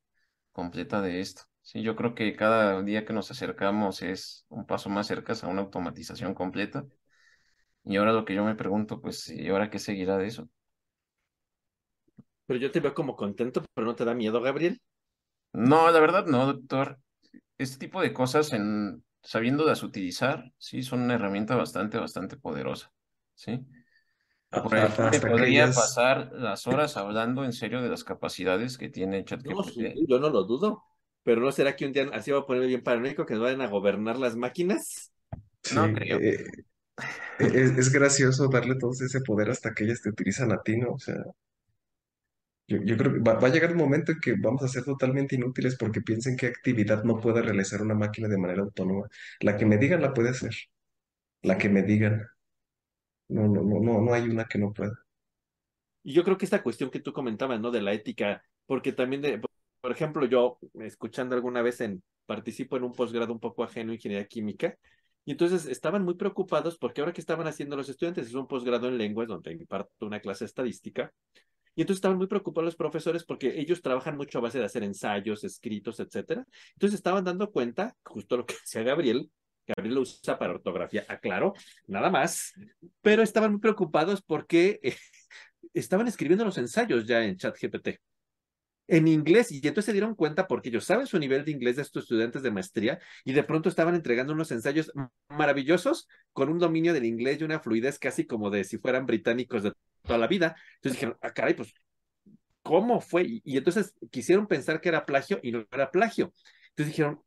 completa de esto. Sí, yo creo que cada día que nos acercamos es un paso más cerca a una automatización completa. Y ahora lo que yo me pregunto, pues, ¿y ahora qué seguirá de eso? Pero yo te veo como contento, pero no te da miedo, Gabriel. No, la verdad no, doctor. Este tipo de cosas, en, sabiéndolas utilizar, sí, son una herramienta bastante, bastante poderosa, ¿sí? Por ejemplo, me podría pasar las horas hablando en serio de las capacidades que tiene ChatGPT. No, yo no lo dudo, pero ¿no será que un día así va a poner bien paranoico que nos vayan a gobernar las máquinas? no creo. Eh, es, es, gracioso darle todo ese poder hasta que ellas te utilizan a ti, ¿no? O sea, yo, yo creo que va, va, a llegar un momento en que vamos a ser totalmente inútiles porque piensen qué actividad no puede realizar una máquina de manera autónoma. La que me digan la puede hacer. La que me digan. No, no, no, no, no hay una que no pueda. Y yo creo que esta cuestión que tú comentabas, ¿no? De la ética, porque también, de, por ejemplo, yo escuchando alguna vez en, participo en un posgrado un poco ajeno a ingeniería química, y entonces estaban muy preocupados porque ahora que estaban haciendo los estudiantes, es un posgrado en lenguas donde imparto una clase estadística, y entonces estaban muy preocupados los profesores porque ellos trabajan mucho a base de hacer ensayos, escritos, etcétera. Entonces estaban dando cuenta, justo lo que decía Gabriel, Gabriel lo usa para ortografía, aclaro, nada más, pero estaban muy preocupados porque eh, estaban escribiendo los ensayos ya en ChatGPT en inglés y entonces se dieron cuenta porque ellos saben su nivel de inglés de estos estudiantes de maestría y de pronto estaban entregando unos ensayos maravillosos con un dominio del inglés y una fluidez casi como de si fueran británicos de toda la vida. Entonces dijeron, ah, caray, pues, ¿cómo fue? Y, y entonces quisieron pensar que era plagio y no era plagio. Entonces dijeron,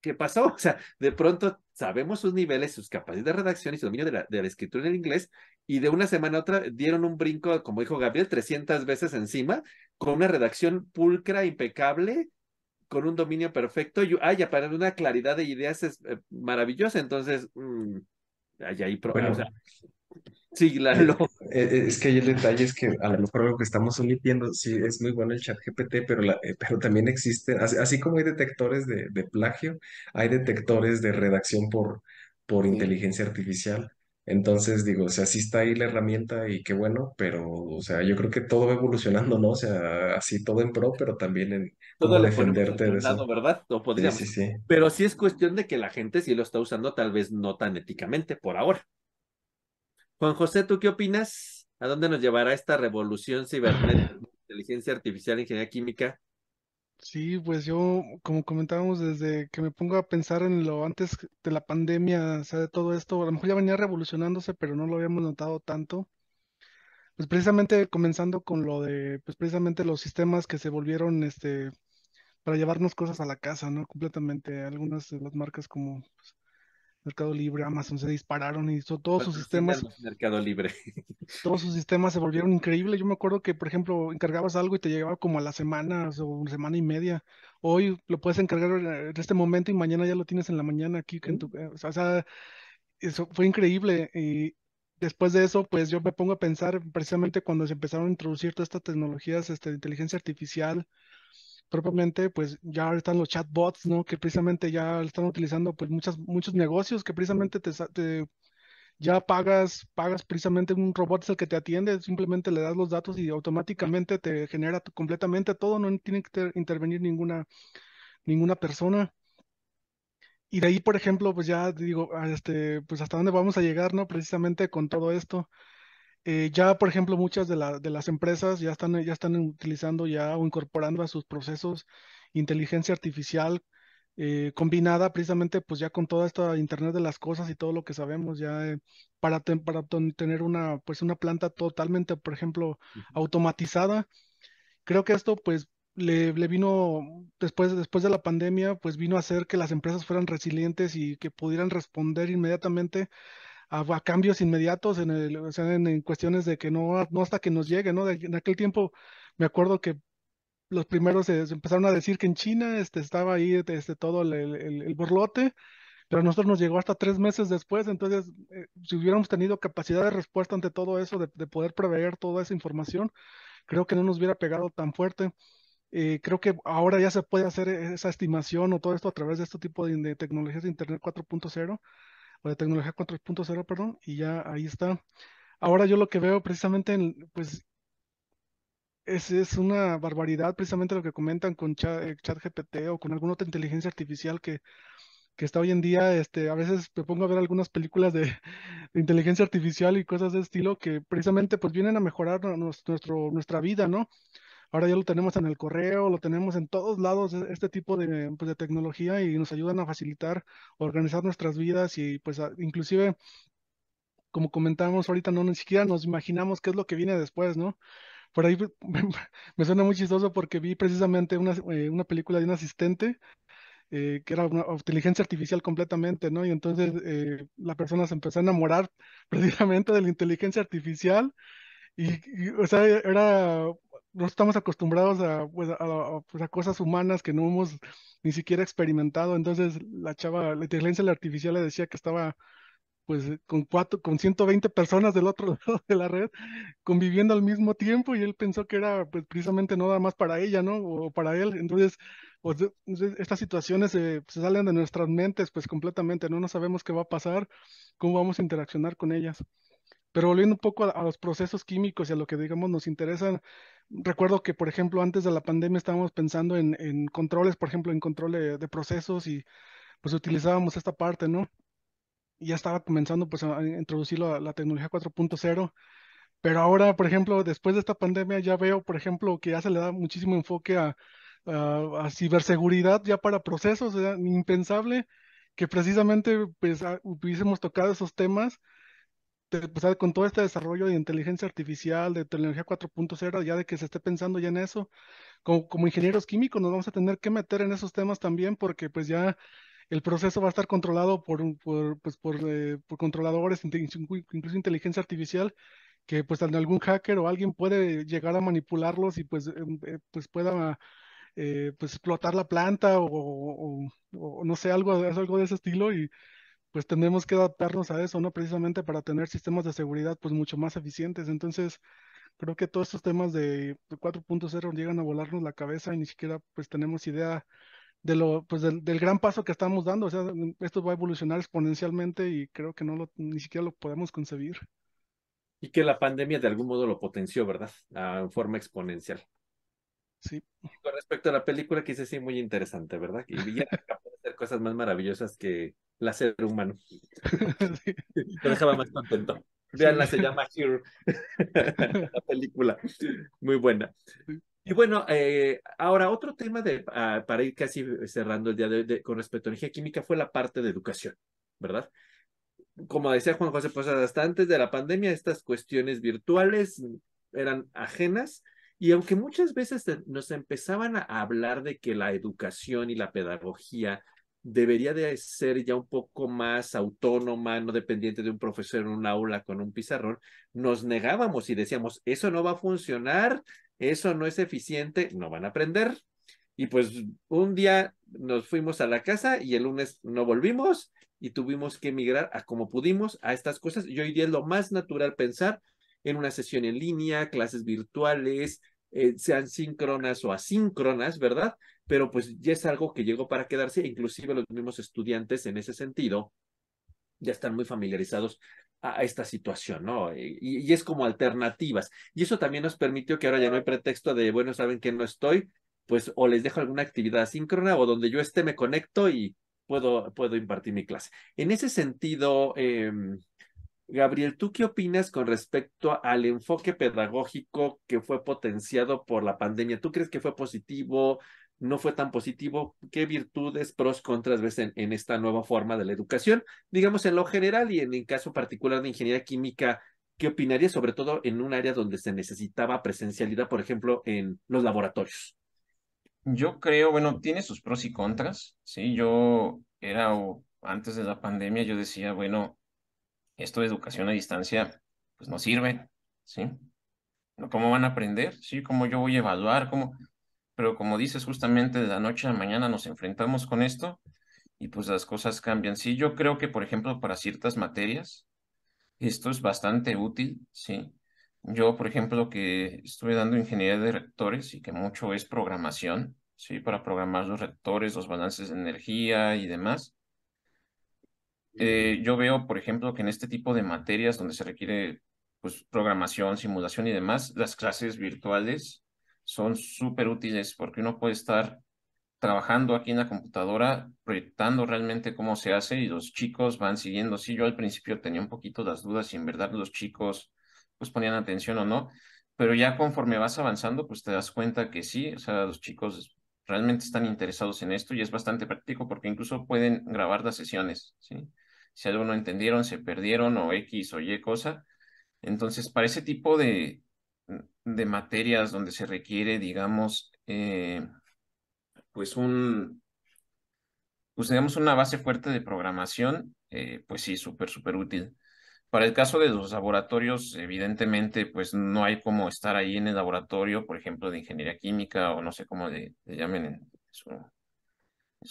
¿qué pasó? O sea, de pronto sabemos sus niveles, sus capacidades de redacción y su dominio de la, de la escritura en el inglés, y de una semana a otra dieron un brinco, como dijo Gabriel, 300 veces encima, con una redacción pulcra, impecable, con un dominio perfecto, y ay, para una claridad de ideas es eh, maravillosa, entonces, mmm, hay ahí, bueno, o sea, Sí, claro. Eh, eh, es que hay el detalle es que a lo mejor lo que estamos omitiendo, sí, es muy bueno el chat GPT, pero, la, eh, pero también existe, así, así, como hay detectores de, de, plagio, hay detectores de redacción por, por sí. inteligencia artificial. Entonces digo, o sea, sí está ahí la herramienta y qué bueno, pero, o sea, yo creo que todo va evolucionando, ¿no? O sea, así todo en pro, pero también en todo cómo defenderte de eso. ¿verdad? No podríamos. Sí, sí, sí. Pero sí es cuestión de que la gente sí lo está usando, tal vez no tan éticamente por ahora. Juan José, ¿tú qué opinas? ¿A dónde nos llevará esta revolución cibernética, inteligencia artificial, ingeniería química? Sí, pues yo, como comentábamos, desde que me pongo a pensar en lo antes de la pandemia, o sea, de todo esto, a lo mejor ya venía revolucionándose, pero no lo habíamos notado tanto. Pues precisamente comenzando con lo de, pues precisamente los sistemas que se volvieron, este, para llevarnos cosas a la casa, ¿no? Completamente. Algunas de las marcas como pues, Mercado Libre, Amazon se dispararon y hizo todos sus sistemas. Mercado Libre. todos sus sistemas se volvieron increíbles. Yo me acuerdo que, por ejemplo, encargabas algo y te llegaba como a la semana o una semana y media. Hoy lo puedes encargar en este momento y mañana ya lo tienes en la mañana aquí. En tu, o sea, eso fue increíble. Y después de eso, pues yo me pongo a pensar precisamente cuando se empezaron a introducir todas estas tecnologías este, de inteligencia artificial propiamente, pues ya están los chatbots, ¿no? Que precisamente ya están utilizando pues muchas, muchos negocios que precisamente te, te, ya pagas, pagas precisamente un robot es el que te atiende, simplemente le das los datos y automáticamente te genera completamente todo, no tiene que intervenir ninguna, ninguna persona. Y de ahí, por ejemplo, pues ya digo, este, pues hasta dónde vamos a llegar, ¿no? Precisamente con todo esto. Eh, ya, por ejemplo, muchas de, la, de, las empresas ya están, ya están utilizando ya o incorporando a sus procesos inteligencia artificial eh, combinada precisamente pues ya con toda esta Internet de las cosas y todo lo que sabemos ya eh, para, ten, para tener una, pues una planta totalmente, por ejemplo, automatizada. Creo que esto pues le, le, vino después, después de la pandemia, pues vino a hacer que las empresas fueran resilientes y que pudieran responder inmediatamente a, cambios inmediatos en, el, o sea, en, cuestiones de que no, no hasta que nos llegue, ¿no? en aquel tiempo me acuerdo que los primeros se, empezaron a decir que en China este, estaba ahí este, todo el, el, el, borlote, pero a nosotros nos llegó hasta tres meses después, entonces eh, si hubiéramos tenido capacidad de respuesta ante todo eso, de, de, poder proveer toda esa información, creo que no nos hubiera pegado tan fuerte. Eh, creo que ahora ya se puede hacer esa estimación o todo esto a través de este tipo de, de tecnologías de Internet 4.0 o de tecnología 4.0, perdón, y ya ahí está. Ahora yo lo que veo precisamente, en, pues, es, es, una barbaridad precisamente lo que comentan con chat, eh, ChatGPT o con alguna otra inteligencia artificial que que está hoy en día, este, a veces me pongo a ver algunas películas de, de inteligencia artificial y cosas de estilo que precisamente pues vienen a mejorar nuestro, nuestra vida, ¿no? Ahora ya lo tenemos en el correo, lo tenemos en todos lados, e, este tipo de, pues, de tecnología y nos ayudan a facilitar, organizar nuestras vidas y pues inclusive, como comentábamos ahorita, no ni siquiera nos imaginamos qué es lo que viene después, ¿no? Por ahí me, suena muy chistoso porque vi precisamente una, eh, una película de un asistente eh, que era una inteligencia artificial completamente, ¿no? Y entonces eh, la persona se empezó a enamorar precisamente de la inteligencia artificial y, o sea, era, no estamos acostumbrados a, pues, a, pues, a, cosas humanas que no hemos ni siquiera experimentado, entonces la chava, la inteligencia artificial le decía que estaba pues con cuatro, con 120 personas del otro lado de la red conviviendo al mismo tiempo y él pensó que era pues precisamente nada más para ella, ¿no? O para él. Entonces, pues, estas situaciones se salen de nuestras mentes pues completamente, ¿no? No sabemos qué va a pasar, cómo vamos a interaccionar con ellas. Pero volviendo un poco a, los procesos químicos y a lo que digamos nos interesa, recuerdo que, por ejemplo, antes de la pandemia estábamos pensando en, en controles, por ejemplo, en control de, de procesos y pues utilizábamos esta parte, ¿no? ya estaba comenzando pues a introducir la, la tecnología 4.0, pero ahora, por ejemplo, después de esta pandemia ya veo, por ejemplo, que ya se le da muchísimo enfoque a, a, ciberseguridad ya para procesos, impensable que precisamente pues hubiésemos tocado esos temas pues, con todo este desarrollo de inteligencia artificial, de tecnología 4.0, ya de que se esté pensando ya en eso, como, como ingenieros químicos nos vamos a tener que meter en esos temas también porque pues ya el proceso va a estar controlado por, por, pues, por, eh, por controladores, incluso inteligencia artificial, que pues algún hacker o alguien puede llegar a manipularlos y pues, em, eh, pues pueda eh, pues explotar la planta o, o, no sé, algo, algo de ese estilo y pues tenemos que adaptarnos a eso, ¿no? Precisamente para tener sistemas de seguridad pues mucho más eficientes. Entonces, creo que todos estos temas de 4.0 llegan a volarnos la cabeza y ni siquiera pues tenemos idea de lo, pues del, gran paso que estamos dando. O sea, esto va a evolucionar exponencialmente y creo que no lo, ni siquiera lo podemos concebir. Y que la pandemia de algún modo lo potenció, ¿verdad? Ah, en forma exponencial. Sí. con respecto a la película, que sí muy interesante, ¿verdad? Y ya capaz de hacer cosas más maravillosas que la ser humano. sí. Te dejaba más contento. Veanla, se llama Here, la película. Muy buena. Y bueno, eh, ahora otro tema de, ah, para ir casi cerrando el día de hoy con respecto a energía química fue la parte de educación, ¿verdad? Como decía Juan José pues hasta antes de la pandemia estas cuestiones virtuales eran ajenas y aunque muchas veces nos empezaban a hablar de que la educación y la pedagogía debería de ser ya un poco más autónoma, no dependiente de un profesor en un aula con un pizarrón, nos negábamos y decíamos, eso no va a funcionar, eso no es eficiente, no van a aprender. Y pues un día nos fuimos a la casa y el lunes no volvimos y tuvimos que emigrar a como pudimos a estas cosas. Y hoy día es lo más natural pensar en una sesión en línea, clases virtuales, eh, sean síncronas o asíncronas, ¿verdad? Pero pues ya es algo que llegó para quedarse, inclusive los mismos estudiantes en ese sentido ya están muy familiarizados a, esta situación, ¿no? Y, es como alternativas. Y eso también nos permitió que ahora ya no hay pretexto de, bueno, saben que no estoy, pues o les dejo alguna actividad asíncrona o donde yo esté me conecto y puedo, puedo impartir mi clase. En ese sentido, em, Gabriel, ¿tú qué opinas con respecto al enfoque pedagógico que fue potenciado por la pandemia? ¿Tú crees que fue positivo? No fue tan positivo. ¿Qué virtudes, pros, contras ves en, esta nueva forma de la educación? Digamos en lo general y en el caso particular de ingeniería química, ¿qué opinarías sobre todo en un área donde se necesitaba presencialidad, por ejemplo, en los laboratorios? Yo creo, bueno, tiene sus pros y contras, ¿sí? Yo era, antes de la pandemia, yo decía, bueno, esto de educación a distancia, pues no sirve, ¿sí? ¿Cómo van a aprender? ¿Sí? ¿Cómo yo voy a evaluar? ¿Cómo? Pero como dices, justamente de la noche a la mañana nos enfrentamos con esto y pues las cosas cambian. Sí, yo creo que, por ejemplo, para ciertas materias, esto es bastante útil, sí. Yo, por ejemplo, que estuve dando ingeniería de reactores y que mucho es programación, sí, para programar los reactores, los balances de energía y demás. Eh, yo veo, por ejemplo, que en este tipo de materias donde se requiere pues programación, simulación y demás, las clases virtuales son súper útiles porque uno puede estar trabajando aquí en la computadora, proyectando realmente cómo se hace y los chicos van siguiendo. Sí, yo al principio tenía un poquito las dudas si en verdad los chicos pues ponían atención o no, pero ya conforme vas avanzando, pues te das cuenta que sí, o sea, los chicos realmente están interesados en esto y es bastante práctico porque incluso pueden grabar las sesiones, ¿sí? Si algo no entendieron, se perdieron o X o Y cosa. Entonces, para ese tipo de, de materias donde se requiere, digamos, eh, pues un, pues digamos una base fuerte de programación, eh, pues sí, súper, súper útil. Para el caso de los laboratorios, evidentemente, pues no hay como estar ahí en el laboratorio, por ejemplo, de ingeniería química o no sé cómo le, llamen en su,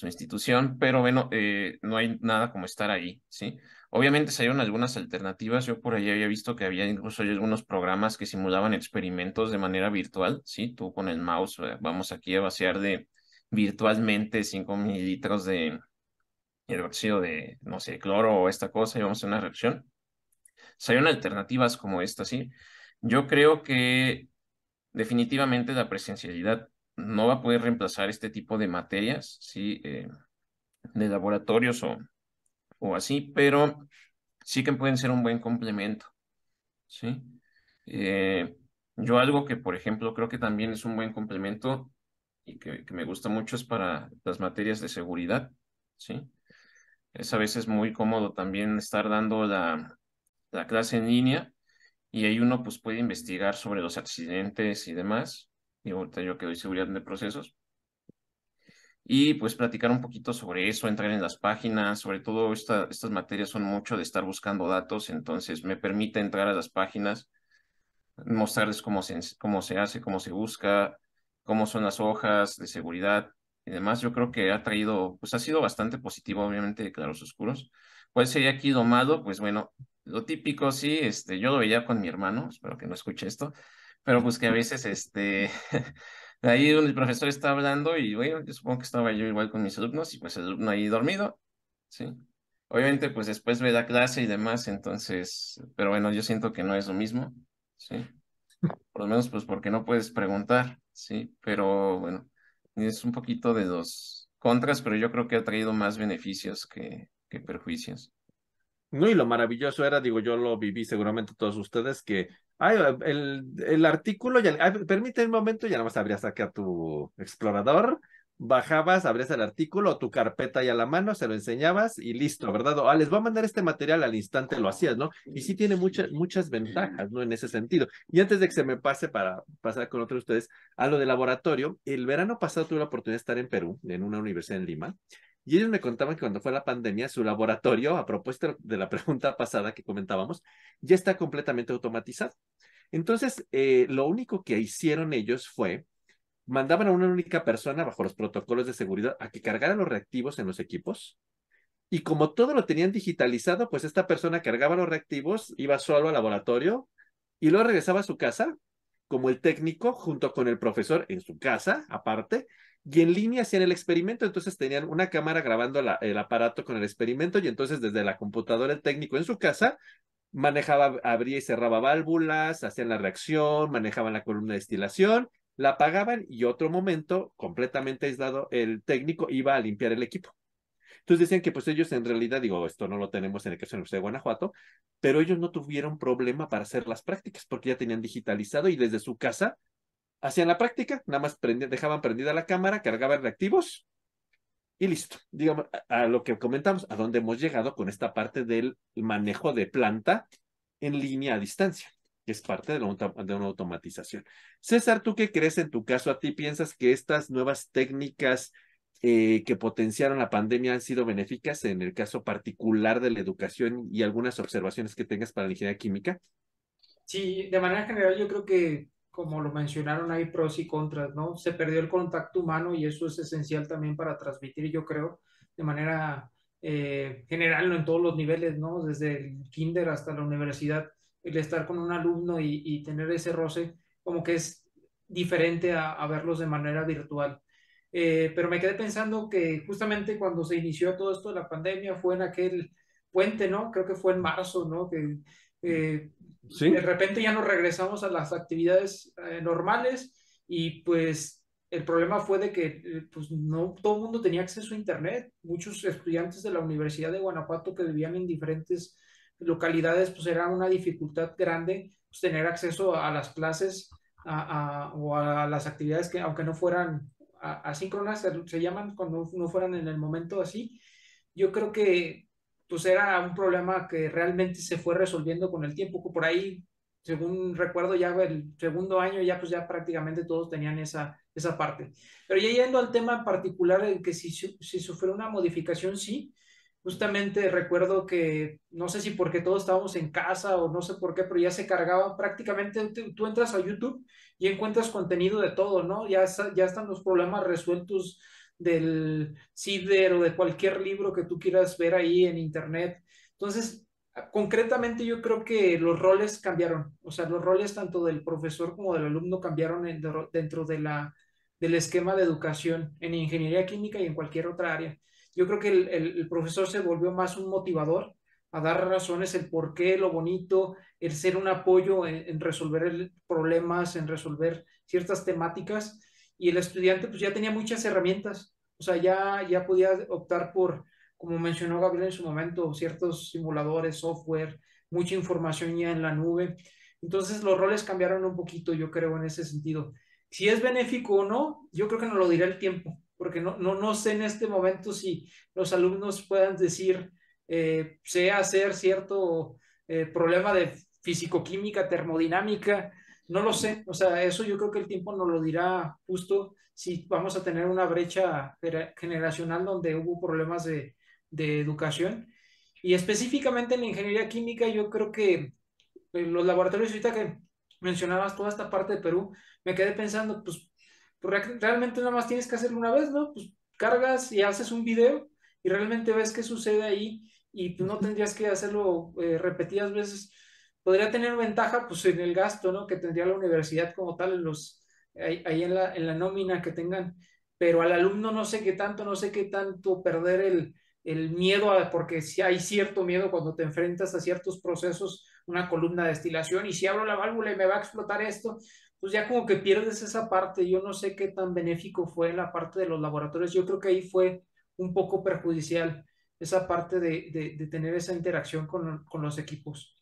institución, pero bueno, eh, no hay nada como estar ahí, ¿sí? Obviamente salieron algunas alternativas, yo por ahí había visto que había incluso algunos programas que simulaban experimentos de manera virtual, ¿sí? Tú con el mouse, eh, vamos aquí a vaciar de virtualmente 5 mililitros de hidróxido de, no sé, cloro o esta cosa y vamos a hacer una reacción salieron alternativas como esta, ¿sí? Yo creo que definitivamente la presencialidad no va a poder reemplazar este tipo de materias, ¿sí? Eh, de laboratorios o, o así, pero sí que pueden ser un buen complemento, ¿sí? Eh, yo algo que, por ejemplo, creo que también es un buen complemento y que, me gusta mucho es para las materias de seguridad, ¿sí? Es a veces muy cómodo también estar dando la, la clase en línea y ahí uno pues puede investigar sobre los accidentes y demás. Y ahorita yo que doy seguridad de procesos. Y pues platicar un poquito sobre eso, entrar en las páginas, sobre todo esta, estas materias son mucho de estar buscando datos, entonces me permite entrar a las páginas, mostrarles cómo se, cómo se hace, cómo se busca, cómo son las hojas de seguridad y demás. Yo creo que ha traído, pues ha sido bastante positivo, obviamente, de Claros Oscuros. ¿Cuál sería aquí lo malo? Pues bueno, lo típico, sí, este, yo lo veía con mi hermano, espero que no escuche esto, pero pues que a veces, este, ahí el profesor está hablando y bueno, yo supongo que estaba yo igual con mis alumnos y pues el alumno ahí dormido, sí. Obviamente, pues después ve la clase y demás, entonces, pero bueno, yo siento que no es lo mismo, sí. Por lo menos, pues porque no puedes preguntar, sí, pero bueno, es un poquito de los contras, pero yo creo que ha traído más beneficios que, que perjuicios. No, y lo maravilloso era, digo, yo lo viví seguramente todos ustedes, que ay, el, el artículo, ya, permite un momento, ya nada más abrías acá tu explorador, bajabas, abrías el artículo, tu carpeta y a la mano, se lo enseñabas y listo, ¿verdad? ah, les voy a mandar este material al instante, lo hacías, ¿no? Y sí tiene muchas, muchas ventajas, ¿no? En ese sentido. Y antes de que se me pase para pasar con otros de ustedes a lo de laboratorio, el verano pasado tuve la oportunidad de estar en Perú, en una universidad en Lima, y ellos me contaban que cuando fue la pandemia, su laboratorio, a propósito de la pregunta pasada que comentábamos, ya está completamente automatizado. Entonces, eh, lo único que hicieron ellos fue, mandaban a una única persona bajo los protocolos de seguridad a que cargara los reactivos en los equipos. Y como todo lo tenían digitalizado, pues esta persona cargaba los reactivos, iba solo al laboratorio y luego regresaba a su casa como el técnico junto con el profesor en su casa, aparte, y en línea hacían el experimento, entonces tenían una cámara grabando el aparato con el experimento y entonces desde la computadora el técnico en su casa manejaba, abría y cerraba válvulas, hacían la reacción, manejaban la columna de destilación, la apagaban y otro momento, completamente aislado, el técnico iba a limpiar el equipo. Entonces decían que pues ellos en realidad, digo, esto no lo tenemos en el caso de la Universidad de Guanajuato, pero ellos no tuvieron problema para hacer las prácticas porque ya tenían digitalizado y desde su casa hacían la práctica, nada más dejaban prendida la cámara, cargaban reactivos y listo. Digamos, a, lo que comentamos, a dónde hemos llegado con esta parte del manejo de planta en línea a distancia, que es parte de, una automatización. César, ¿tú qué crees en tu caso? ¿A ti piensas que estas nuevas técnicas eh, que potenciaron la pandemia han sido benéficas en el caso particular de la educación y algunas observaciones que tengas para la ingeniería química? Sí, de manera general yo creo que como lo mencionaron, hay pros y contras, ¿no? Se perdió el contacto humano y eso es esencial también para transmitir, yo creo, de manera eh, general, ¿no? En todos los niveles, ¿no? Desde el kinder hasta la universidad, el estar con un alumno y, tener ese roce, como que es diferente a, verlos de manera virtual. Eh, pero me quedé pensando que justamente cuando se inició todo esto de la pandemia fue en aquel puente, ¿no? Creo que fue en marzo, ¿no? Que eh, de repente ya nos regresamos a las actividades eh, normales y pues el problema fue de que eh, pues no todo el mundo tenía acceso a internet. Muchos estudiantes de la Universidad de Guanajuato que vivían en diferentes localidades, pues era una dificultad grande pues, tener acceso a las clases o a las actividades que, aunque no fueran asíncronas, se, se llaman cuando no fueran en el momento así. Yo creo que pues era un problema que realmente se fue resolviendo con el tiempo. Por ahí, según recuerdo, ya el segundo año ya pues ya prácticamente todos tenían esa, esa parte. Pero ya yendo al tema en particular, de que si, si sufrió una modificación, sí. Justamente recuerdo que, no sé si porque todos estábamos en casa o no sé por qué, pero ya se cargaba prácticamente, tú entras a YouTube y encuentras contenido de todo, ¿no? Ya, ya están los problemas resueltos del CIDER o de cualquier libro que tú quieras ver ahí en Internet. Entonces, concretamente yo creo que los roles cambiaron, o sea, los roles tanto del profesor como del alumno cambiaron dentro de la, del esquema de educación en ingeniería química y en cualquier otra área. Yo creo que el, profesor se volvió más un motivador a dar razones, el por qué, lo bonito, el ser un apoyo en, resolver problemas, en resolver ciertas temáticas y el estudiante pues ya tenía muchas herramientas, o sea, ya, ya podía optar por, como mencionó Gabriel en su momento, ciertos simuladores, software, mucha información ya en la nube. Entonces los roles cambiaron un poquito, yo creo, en ese sentido. Si es benéfico o no, yo creo que nos lo dirá el tiempo, porque no, no, no sé en este momento si los alumnos puedan decir, eh, sé hacer cierto eh, problema de fisicoquímica, termodinámica, no lo sé, o sea, eso yo creo que el tiempo nos lo dirá justo si vamos a tener una brecha generacional donde hubo problemas de, educación. Y específicamente en la ingeniería química, yo creo que eh, los laboratorios, ahorita que mencionabas toda esta parte de Perú, me quedé pensando, pues, realmente nada más tienes que hacerlo una vez, ¿no? Pues cargas y haces un video y realmente ves qué sucede ahí y no tendrías que hacerlo eh, repetidas veces podría tener ventaja pues en el gasto, ¿no? Que tendría la universidad como tal, los, ahí, en, la, en la nómina que tengan, pero al alumno no sé qué tanto, no sé qué tanto perder el, el miedo, porque si hay cierto miedo cuando te enfrentas a ciertos procesos, una columna de destilación, y si abro la válvula y me va a explotar esto, pues ya como que pierdes esa parte. Yo no sé qué tan benéfico fue la parte de los laboratorios. Yo creo que ahí fue un poco perjudicial esa parte de, de, tener esa interacción con, con los equipos.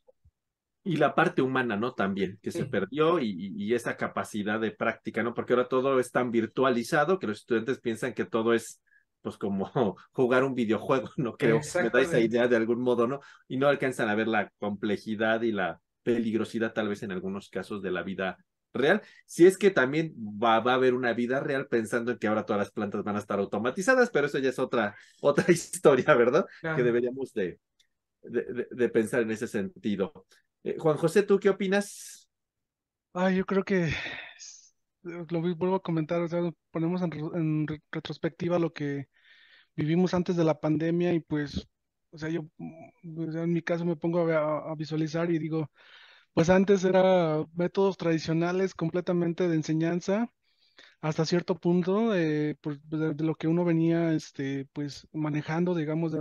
Y la parte humana, ¿no? También, que se perdió y, esa capacidad de práctica, ¿no? Porque ahora todo es tan virtualizado que los estudiantes piensan que todo es, pues, como jugar un videojuego, no creo. Me da esa idea de algún modo, ¿no? Y no alcanzan a ver la complejidad y la peligrosidad, tal vez en algunos casos, de la vida real. Si es que también va, a haber una vida real pensando en que ahora todas las plantas van a estar automatizadas, pero eso ya es otra, otra historia, ¿verdad? Que deberíamos de, de, pensar en ese sentido. Eh, Juan José, ¿tú qué opinas? Ah, yo creo que lo vuelvo a comentar, o sea, ponemos en, retrospectiva lo que vivimos antes de la pandemia y pues, o sea, yo en mi caso me pongo a, visualizar y digo, pues antes era métodos tradicionales completamente de enseñanza hasta cierto punto pues, de, lo que uno venía este pues manejando digamos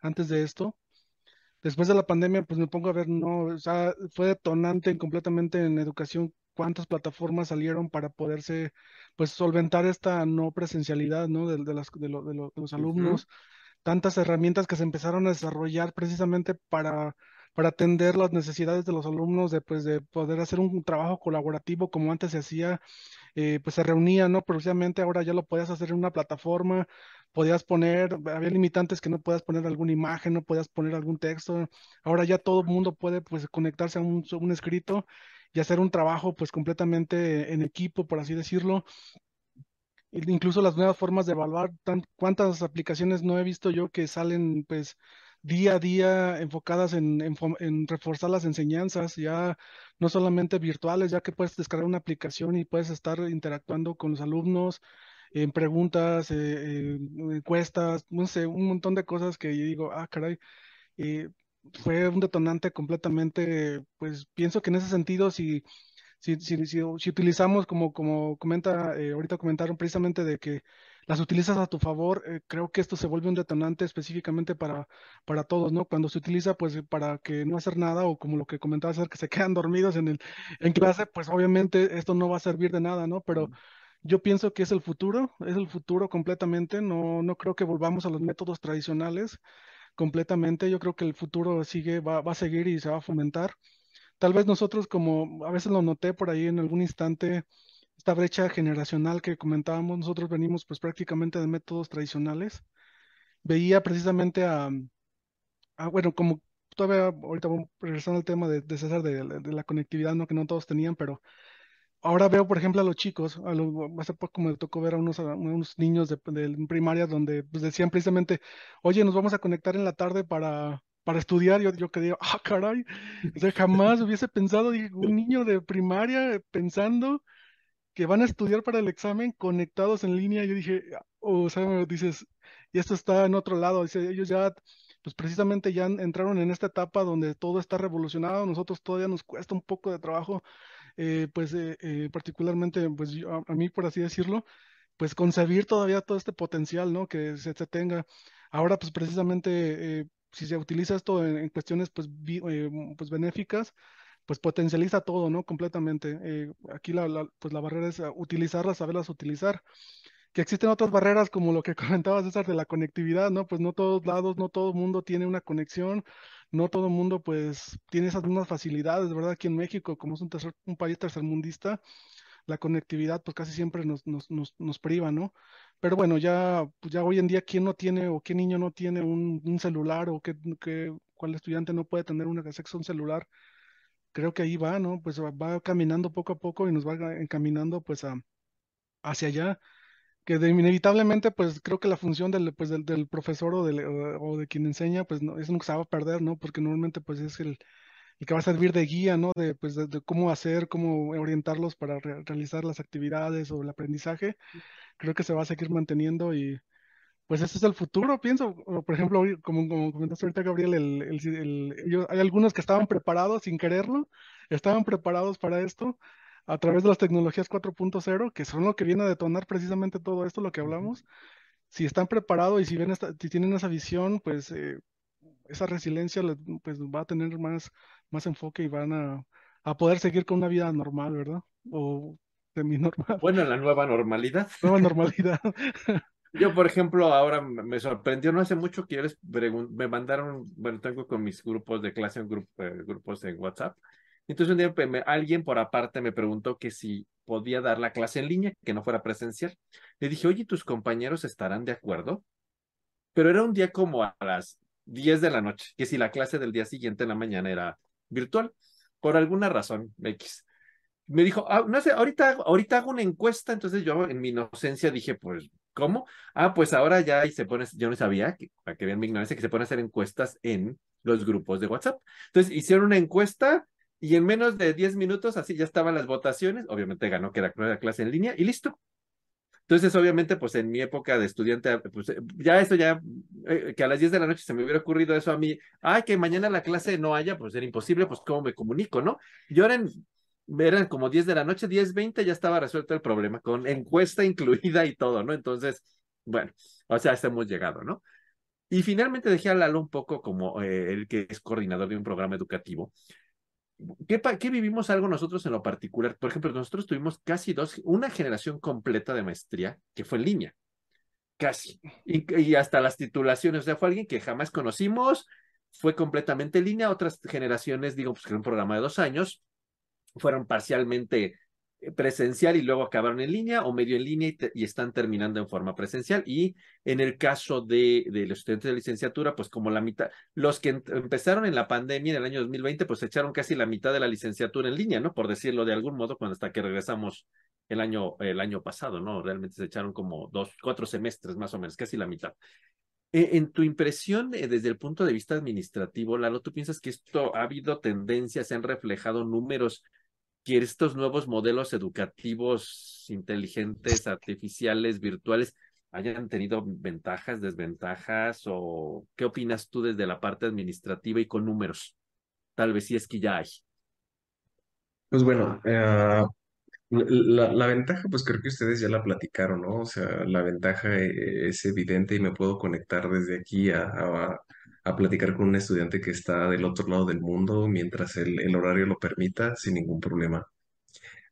antes de esto después de la pandemia, pues me pongo a ver, no, o sea, fue detonante completamente en educación cuántas plataformas salieron para poderse, pues, solventar esta no presencialidad, ¿no? De, de, las, de, los alumnos, tantas herramientas que se empezaron a desarrollar precisamente para, para atender las necesidades de los alumnos, de, pues, de poder hacer un trabajo colaborativo como antes se hacía, eh, pues se reunía, ¿no? Precisamente ahora ya lo podías hacer en una plataforma, podías poner, había limitantes que no puedas poner alguna imagen, no podías poner algún texto. Ahora ya todo el mundo puede pues conectarse a un, un escrito y hacer un trabajo pues completamente en equipo, por así decirlo. Incluso las nuevas formas de evaluar, cuántas aplicaciones no he visto yo que salen pues día a día enfocadas en, en, reforzar las enseñanzas, ya no solamente virtuales, ya que puedes descargar una aplicación y puedes estar interactuando con los alumnos, en preguntas, eh, encuestas, no sé, un montón de cosas que yo digo, ah, caray, eh, fue un detonante completamente, pues pienso que en ese sentido, si, si, si, si, utilizamos, como, como comenta, eh, ahorita comentaron precisamente de que las utilizas a tu favor, eh, creo que esto se vuelve un detonante específicamente para, para todos, ¿no? Cuando se utiliza, pues, para que no hacer nada o como lo que comentaba hacer que se quedan dormidos en, el, en clase, pues obviamente esto no va a servir de nada, ¿no? Pero yo pienso que es el futuro, es el futuro completamente, no, no creo que volvamos a los métodos tradicionales completamente, yo creo que el futuro sigue, va, va a seguir y se va a fomentar. Tal vez nosotros, como a veces lo noté por ahí en algún instante, esta brecha generacional que comentábamos, nosotros venimos pues prácticamente de métodos tradicionales. Veía precisamente a, bueno, como todavía ahorita vamos regresando al tema de, de César de, la conectividad, ¿no? Que no todos tenían, pero ahora veo, por ejemplo, a los chicos, a hace poco me tocó ver a unos, unos niños de, primaria donde pues, decían precisamente, oye, nos vamos a conectar en la tarde para, para estudiar, yo, yo que ah, caray, o jamás hubiese pensado, un niño de primaria pensando que van a estudiar para el examen conectados en línea, yo dije, o sea, dices, y esto está en otro lado, dice, ellos ya, pues precisamente ya entraron en esta etapa donde todo está revolucionado, nosotros todavía nos cuesta un poco de trabajo, eh, pues eh, eh, particularmente, pues a, mí, por así decirlo, pues concebir todavía todo este potencial, ¿no? Que se, se tenga. Ahora, pues precisamente si se utiliza esto en, cuestiones pues, eh, pues benéficas, pues potencializa todo, ¿no? Completamente. Eh, aquí la, pues la barrera es utilizarlas, saberlas utilizar. Que existen otras barreras como lo que comentabas, César, de la conectividad, ¿no? Pues no todos lados, no todo el mundo tiene una conexión, no todo el mundo pues tiene esas mismas facilidades, ¿verdad? Aquí en México, como es un, un país tercermundista, la conectividad pues casi siempre nos, nos, nos, nos priva, ¿no? Pero bueno, ya, pues ya hoy en día, ¿quién no tiene o qué niño no tiene un, celular o qué, qué, cuál estudiante no puede tener un acceso a un celular? Creo que ahí va, ¿no? Pues va caminando poco a poco y nos va encaminando pues a, hacia allá que inevitablemente, pues creo que la función del, pues, del, profesor o, del, o, de quien enseña, pues no, es que se va a perder, ¿no? Porque normalmente, pues es el, el que va a servir de guía, ¿no? De, pues, de, cómo hacer, cómo orientarlos para realizar las actividades o el aprendizaje. Creo que se va a seguir manteniendo y pues ese es el futuro, pienso. por ejemplo, como, como comentaste ahorita, Gabriel, el, el, hay algunos que estaban preparados sin quererlo, estaban preparados para esto a través de las tecnologías 4.0, que son lo que viene a detonar precisamente todo esto, lo que hablamos. Si están preparados y si, ven si tienen esa visión, pues eh, esa resiliencia pues, va a tener más, más enfoque y van a, a poder seguir con una vida normal, ¿verdad? O semi-normal. Bueno, la nueva normalidad. Nueva normalidad. Yo, por ejemplo, ahora me sorprendió, no hace mucho que yo les me mandaron, bueno, tengo con mis grupos de clase, en grupo, eh, grupos en WhatsApp. Entonces un día alguien por aparte me preguntó que si podía dar la clase en línea, que no fuera presencial. Le dije, oye, ¿tus compañeros estarán de acuerdo? Pero era un día como a las 10 de la noche, que si la clase del día siguiente en la mañana era virtual, por alguna razón, X. Me dijo, ah, no sé, ahorita, ahorita hago una encuesta, entonces yo en mi inocencia dije, pues, ¿cómo? Ah, pues ahora ya y se pone, yo no sabía, que, para que vean mi ignorancia, que se pone a hacer encuestas en los grupos de WhatsApp. Entonces hicieron una encuesta y en menos de 10 minutos así ya estaban las votaciones, obviamente ganó que era clase en línea y listo. Entonces, obviamente, pues en mi época de estudiante, pues ya eso ya, eh, que a las 10 de la noche se me hubiera ocurrido eso a mí, ay, que mañana la clase no haya, pues era imposible, pues cómo me comunico, ¿no? Y ahora eran como 10 de la noche, 10, 20, ya estaba resuelto el problema, con encuesta incluida y todo, ¿no? Entonces, bueno, o sea, hasta hemos llegado, ¿no? Y finalmente dejé a Lalo un poco como eh, el que es coordinador de un programa educativo, ¿Qué, vivimos algo nosotros en lo particular? Por ejemplo, nosotros tuvimos casi dos, una generación completa de maestría que fue en línea, casi, y, hasta las titulaciones, o sea, fue alguien que jamás conocimos, fue completamente en línea, otras generaciones, digo, pues que era un programa de dos años, fueron parcialmente presencial y luego acabaron en línea o medio en línea y, están terminando en forma presencial. Y en el caso de, de, los estudiantes de licenciatura, pues como la mitad, los que empezaron en la pandemia en el año 2020, pues echaron casi la mitad de la licenciatura en línea, ¿no? Por decirlo de algún modo, cuando hasta que regresamos el año, el año pasado, ¿no? Realmente se echaron como dos, cuatro semestres más o menos, casi la mitad. E, en tu impresión, eh, desde el punto de vista administrativo, Lalo, ¿tú piensas que esto ha habido tendencias, se han reflejado números que estos nuevos modelos educativos inteligentes, artificiales, virtuales, hayan tenido ventajas, desventajas o qué opinas tú desde la parte administrativa y con números? Tal vez si es que ya hay. Pues bueno, eh, la, ventaja, pues creo que ustedes ya la platicaron, ¿no? O sea, la ventaja eh, es evidente y me puedo conectar desde aquí a, a, a platicar con un estudiante que está del otro lado del mundo mientras el, el horario lo permita, sin ningún problema.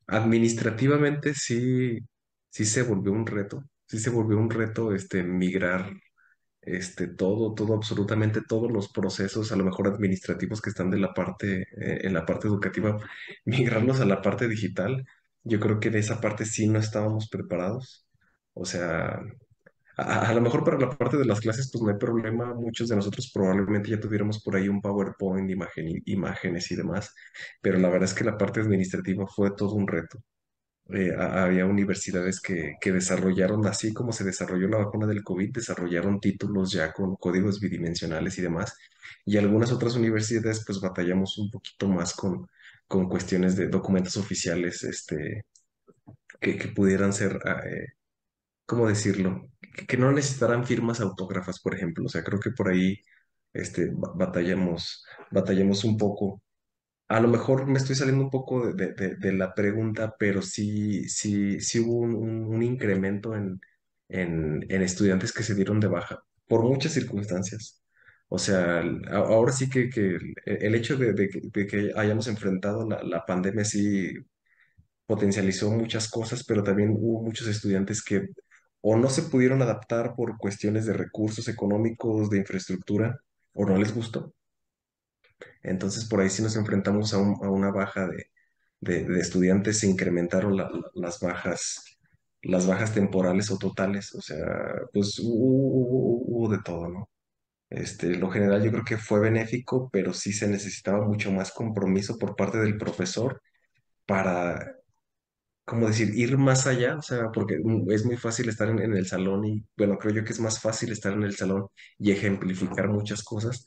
Administrativamente sí, sí se volvió un reto, sí se volvió un reto este, migrar este, todo, todo, absolutamente todos los procesos, a lo mejor administrativos que están de la parte, eh, en la parte educativa, migrarlos a la parte digital. Yo creo que de esa parte sí no estábamos preparados. O sea, a, lo mejor para la parte de las clases, pues no hay problema. Muchos de nosotros probablemente ya tuviéramos por ahí un PowerPoint, imagen, imágenes y demás, pero la verdad es que la parte administrativa fue todo un reto eh, había universidades que, que desarrollaron, así como se desarrolló la vacuna del COVID, desarrollaron títulos ya con códigos bidimensionales y demás. Y algunas otras universidades pues batallamos un poquito más con, con cuestiones de documentos oficiales este, que, que pudieran ser, ah, eh, ¿cómo decirlo? Que, no necesitaran firmas autógrafas, por ejemplo. O sea, creo que por ahí este, ba- batallamos, batallamos un poco. A lo mejor me estoy saliendo un poco de, de- la pregunta, pero sí, sí, sí hubo un, incremento en, en, estudiantes que se dieron de baja por muchas circunstancias. O sea, ahora sí que, que el, hecho de, de que hayamos enfrentado la, la pandemia sí potencializó muchas cosas, pero también hubo muchos estudiantes que o no se pudieron adaptar por cuestiones de recursos económicos, de infraestructura, o no les gustó. Entonces, por ahí sí nos enfrentamos a, un- a una baja de, estudiantes, se incrementaron la- la- las bajas, las bajas temporales o totales, o sea, pues hubo- hubo de todo, ¿no? Este, lo general yo creo que fue benéfico, pero sí se necesitaba mucho más compromiso por parte del profesor para como decir, ir más allá, o sea, porque es muy fácil estar en, en el salón y, bueno, creo yo que es más fácil estar en el salón y ejemplificar muchas cosas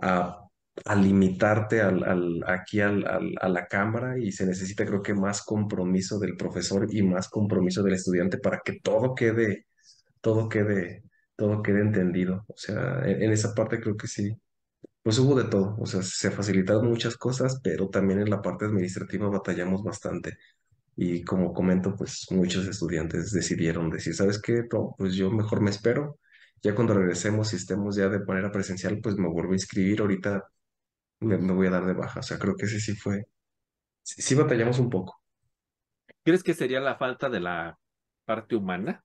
a, a limitarte al, al- aquí al, al- a la cámara y se necesita creo que más compromiso del profesor y más compromiso del estudiante para que todo quede, todo quede, todo quede entendido. O sea, en, en esa parte creo que sí. Pues hubo de todo, o sea, se facilitaron muchas cosas, pero también en la parte administrativa batallamos bastante. Y como comento, pues muchos estudiantes decidieron decir, ¿sabes qué? No, pues yo mejor me espero. Ya cuando regresemos y estemos ya de manera presencial, pues me vuelvo a inscribir. Ahorita me, me voy a dar de baja. O sea, creo que ese sí fue. Sí, sí batallamos un poco. ¿Crees que sería la falta de la parte humana?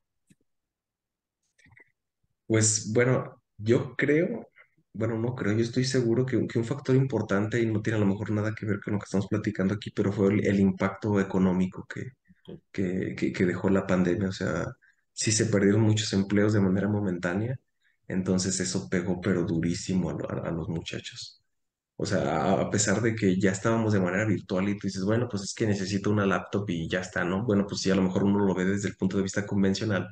Pues bueno, yo creo, bueno, no creo, yo estoy seguro que, que un factor importante y no tiene a lo mejor nada que ver con lo que estamos platicando aquí, pero fue el, el impacto económico que, que, que, que dejó la pandemia. O sea, sí se perdieron muchos empleos de manera momentánea, entonces eso pegó pero durísimo a, lo- a- a los muchachos. O sea, a, a pesar de que ya estábamos de manera virtual y tú dices, bueno, pues es que necesito una laptop y ya está, ¿no? Bueno, pues sí, a lo mejor uno lo ve desde el punto de vista convencional,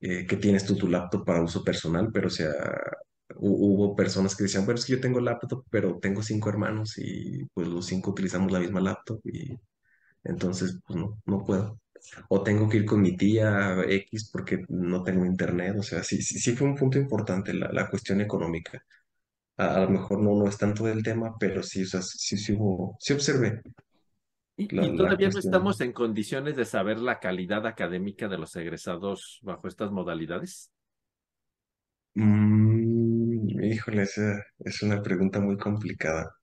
eh, que tienes tú tu laptop para uso personal, pero o sea, hubo personas que decían, bueno, es que yo tengo laptop, pero tengo cinco hermanos y pues los cinco utilizamos la misma laptop y entonces, pues no, no puedo. O tengo que ir con mi tía X porque no tengo internet. O sea, sí, sí, sí fue un punto importante la, la cuestión económica. A, a lo mejor no, no es tanto del tema, pero sí, o sea, sí, sí hubo, sí observé la, y todavía no estamos en condiciones de saber la calidad académica de los egresados bajo estas modalidades. Mm, híjole, esa es una pregunta muy complicada.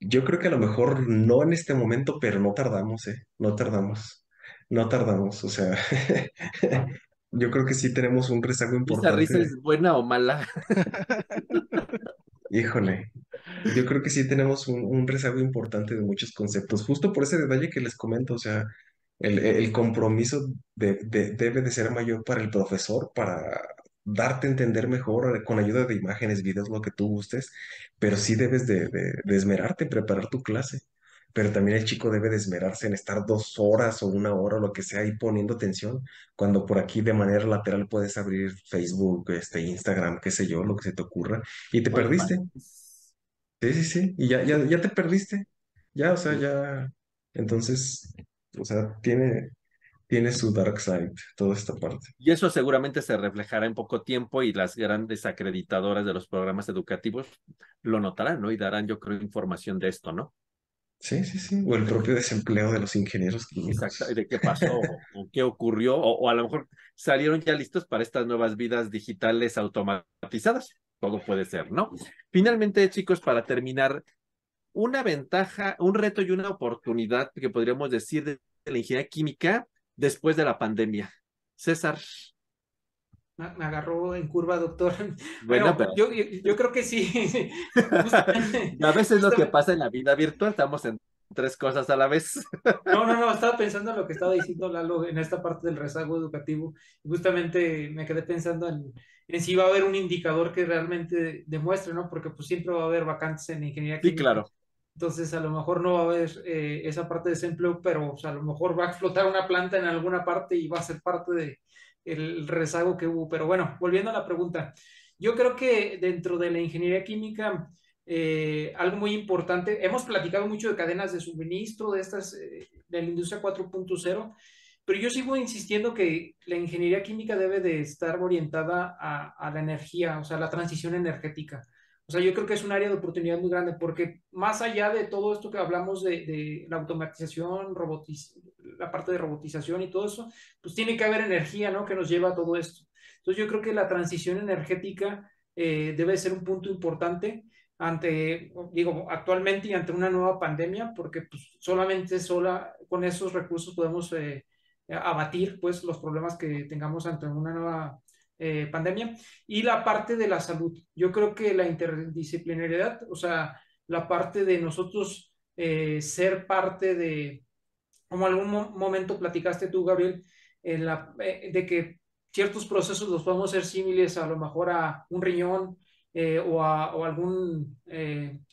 Yo creo que a lo mejor no en este momento, pero no tardamos, ¿eh? No tardamos. No tardamos. O sea, yo creo que sí tenemos un rezago ¿Esa risa importante. es buena o mala? Híjole, yo creo que sí tenemos un, un rezago importante de muchos conceptos, justo por ese detalle que les comento, o sea, el, el compromiso de- de- debe de ser mayor para el profesor, para darte a entender mejor eh, con ayuda de imágenes, videos, lo que tú gustes, pero sí debes de, de, de esmerarte en preparar tu clase, pero también el chico debe de esmerarse en estar dos horas o una hora o lo que sea ahí poniendo atención, cuando por aquí de manera lateral puedes abrir Facebook, este, Instagram, qué sé yo, lo que se te ocurra y te perdiste. Sí, sí, sí. Y ya, ya, ya te perdiste. Ya, o sea, ya. Entonces, o sea, tiene, tiene su dark side, toda esta parte. Y eso seguramente se reflejará en poco tiempo y las grandes acreditadoras de los programas educativos lo notarán, ¿no? Y darán, yo creo, información de esto, ¿no? Sí, sí, sí. O el propio desempleo de los ingenieros químicos. Exacto, de qué pasó o qué ocurrió, o, o, a lo mejor salieron ya listos para estas nuevas vidas digitales automatizadas. Todo puede ser, ¿no? Finalmente, chicos, para terminar, una ventaja, un reto y una oportunidad que podríamos decir de la ingeniería química después de la pandemia. César. Me agarró en curva, doctor. Bueno, pero... yo, yo, creo que sí. a veces lo que pasa en la vida virtual, estamos en tres cosas a la vez. No, no, no, estaba pensando en lo que estaba diciendo Lalo en esta parte del rezago educativo. Justamente me quedé pensando en, en si va a haber un indicador que realmente demuestre, ¿no? Porque pues siempre va a haber vacantes en ingeniería química. Sí, claro. Entonces, a lo mejor no va a haber eh, esa parte de desempleo, pero o sea, a lo mejor va a explotar una planta en alguna parte y va a ser parte de, el rezago que hubo. Pero bueno, volviendo a la pregunta, yo creo que dentro de la ingeniería química, eh, algo muy importante, hemos platicado mucho de cadenas de suministro, de estas, eh, de la industria 4.0, pero yo sigo insistiendo que la ingeniería química debe de estar orientada a, a la energía, o sea, la transición energética. O sea, yo creo que es un área de oportunidad muy grande porque más allá de todo esto que hablamos de, de la automatización, robotiz la parte de robotización y todo eso, pues tiene que haber energía, ¿no? Que nos lleva a todo esto. Entonces yo creo que la transición energética eh, debe ser un punto importante ante, digo, actualmente y ante una nueva pandemia, porque pues, solamente sola, con esos recursos podemos eh, abatir pues los problemas que tengamos ante una nueva eh, pandemia y la parte de la salud. Yo creo que la interdisciplinariedad, o sea, la parte de nosotros eh, ser parte de, como algún momento platicaste tú, Gabriel, en la, eh, de que ciertos procesos los podemos ser similares a lo mejor a un riñón o, a, o algún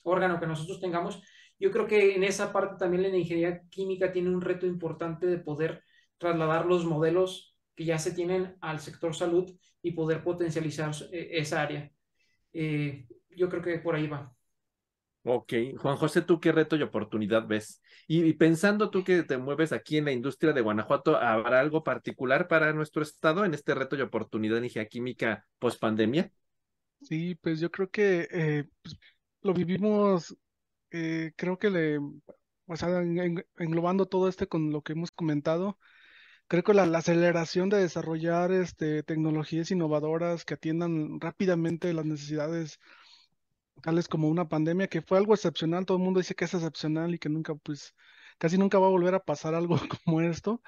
órgano que nosotros tengamos. Yo creo que en esa parte también la ingeniería química tiene un reto importante de poder trasladar los modelos que ya se tienen al sector salud y poder potencializar eh, esa área. Eh, yo creo que por ahí va. Ok, Juan José, ¿tú qué reto y oportunidad ves? Y, pensando tú que te mueves aquí en la industria de Guanajuato, ¿habrá algo particular para nuestro estado en este reto y oportunidad en ingeniería química post pandemia? Sí, pues yo creo que eh, pues, lo vivimos, creo que le, o sea, englobando todo este con lo que hemos comentado, creo que la, aceleración de desarrollar este, tecnologías innovadoras que atiendan rápidamente las necesidades tales como una pandemia, que fue algo excepcional, todo el mundo dice que es excepcional y que nunca, pues, casi nunca va a volver a pasar algo como esto,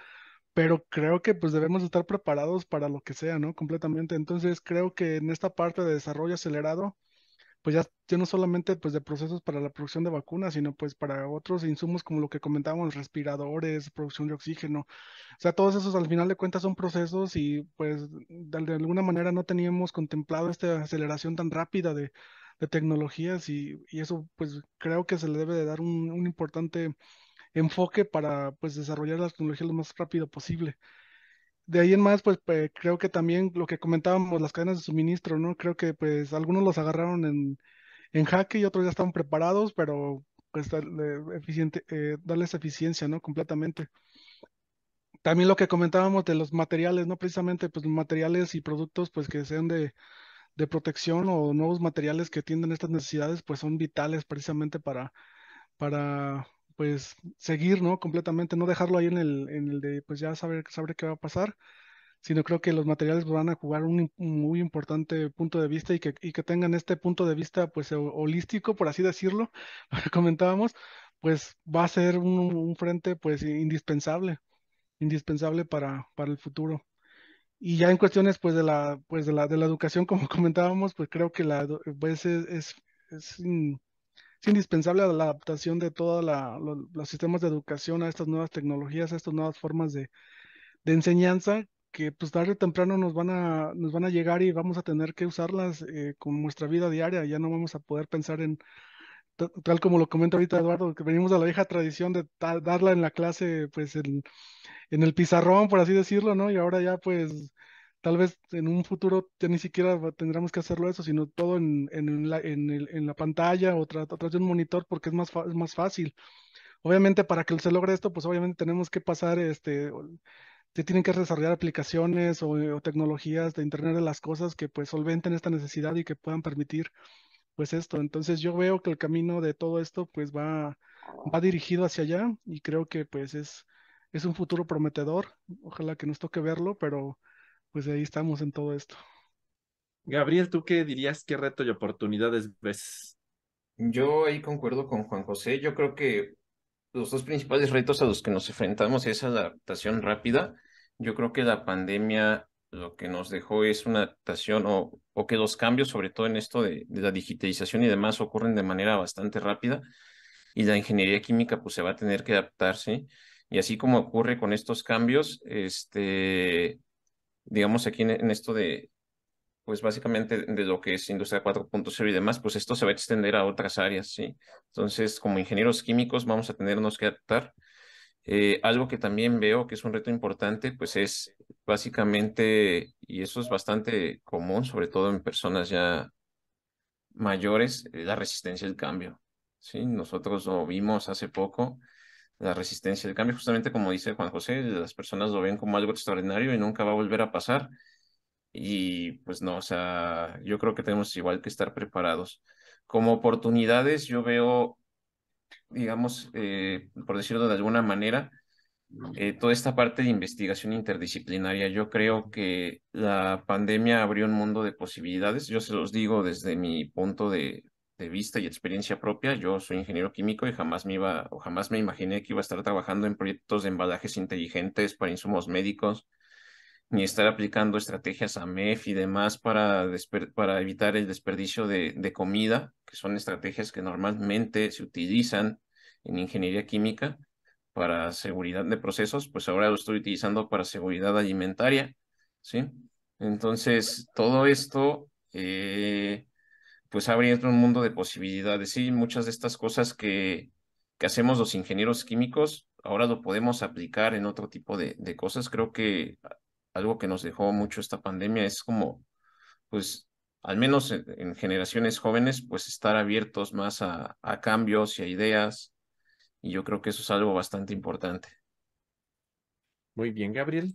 pero creo que pues debemos estar preparados para lo que sea, ¿no? Completamente. Entonces creo que en esta parte de desarrollo acelerado, pues ya, ya no solamente pues de procesos para la producción de vacunas, sino pues para otros insumos como lo que comentábamos, respiradores, producción de oxígeno. O sea, todos esos al final de cuentas son procesos y pues de, alguna manera no teníamos contemplado esta aceleración tan rápida de, de tecnologías y, y, eso pues creo que se le debe de dar un, un importante enfoque para pues desarrollar las tecnologías lo más rápido posible de ahí en más, pues, creo que también lo que comentábamos, las cadenas de suministro, ¿no? Creo que pues algunos los agarraron en, en jaque y otros ya estaban preparados, pero pues eh, darles eficiencia, ¿no? Completamente. También lo que comentábamos de los materiales, ¿no? Precisamente, pues materiales y productos, pues que sean de, de protección o nuevos materiales que atiendan estas necesidades, pues son vitales precisamente para, para pues seguir, ¿no? Completamente, no dejarlo ahí en el, en el de, pues ya saber, saber qué va a pasar, sino creo que los materiales van a jugar un, muy importante punto de vista y que, y que tengan este punto de vista, pues, holístico, por así decirlo, lo comentábamos, pues va a ser un, frente, pues, indispensable, indispensable para, para el futuro. Y ya en cuestiones, pues, de la, pues, de la, de la educación, como comentábamos, pues creo que la, pues, es, es, es es indispensable la adaptación de todos los sistemas de educación a estas nuevas tecnologías, a estas nuevas formas de, enseñanza que pues tarde o temprano nos van a, nos van a llegar y vamos a tener que usarlas eh, con nuestra vida diaria. Ya no vamos a poder pensar en, tal como lo comenta ahorita Eduardo, que venimos de la vieja tradición de darla en la clase, pues en, en el pizarrón, por así decirlo, ¿no? Y ahora ya pues tal vez en un futuro ya ni siquiera tendremos que hacerlo eso, sino todo en, en, la, en, el, en la, pantalla o tras, de un monitor porque es más, es más fácil. Obviamente para que se logre esto, pues obviamente tenemos que pasar, este, se tienen que desarrollar aplicaciones o, tecnologías de Internet de las cosas que pues solventen esta necesidad y que puedan permitir pues esto. Entonces yo veo que el camino de todo esto pues va, va dirigido hacia allá y creo que pues es, es un futuro prometedor. Ojalá que nos toque verlo, pero pues ahí estamos en todo esto. Gabriel, ¿tú qué dirías? ¿Qué reto y oportunidades ves? Yo ahí concuerdo con Juan José. Yo creo que los dos principales retos a los que nos enfrentamos es adaptación rápida. Yo creo que la pandemia lo que nos dejó es una adaptación o, o que los cambios, sobre todo en esto de, de, la digitalización y demás, ocurren de manera bastante rápida y la ingeniería química pues se va a tener que adaptarse. Y así como ocurre con estos cambios, este, digamos aquí en, en esto de, pues básicamente de lo que es industria 4.0 y demás, pues esto se va a extender a otras áreas, ¿sí? Entonces, como ingenieros químicos vamos a tenernos que adaptar. Eh, algo que también veo que es un reto importante, pues es básicamente, y eso es bastante común, sobre todo en personas ya mayores, la resistencia al cambio, ¿sí? Nosotros lo vimos hace poco, la resistencia al cambio, justamente como dice Juan José, las personas lo ven como algo extraordinario y nunca va a volver a pasar. Y pues no, o sea, yo creo que tenemos igual que estar preparados. Como oportunidades, yo veo, digamos, eh, por decirlo de alguna manera, eh, toda esta parte de investigación interdisciplinaria. Yo creo que la pandemia abrió un mundo de posibilidades. Yo se los digo desde mi punto de, de vista y experiencia propia. Yo soy ingeniero químico y jamás me iba o jamás me imaginé que iba a estar trabajando en proyectos de embalajes inteligentes para insumos médicos ni estar aplicando estrategias AMEF y demás para, para evitar el desperdicio de, comida, que son estrategias que normalmente se utilizan en ingeniería química para seguridad de procesos, pues ahora lo estoy utilizando para seguridad alimentaria, ¿sí? Entonces, todo esto, eh, pues abre un mundo de posibilidades, ¿sí? Muchas de estas cosas que, que hacemos los ingenieros químicos, ahora lo podemos aplicar en otro tipo de, de cosas. Creo que algo que nos dejó mucho esta pandemia es como, pues, al menos en, en generaciones jóvenes, pues estar abiertos más a, a, cambios y a ideas. Y yo creo que eso es algo bastante importante. Muy bien, Gabriel.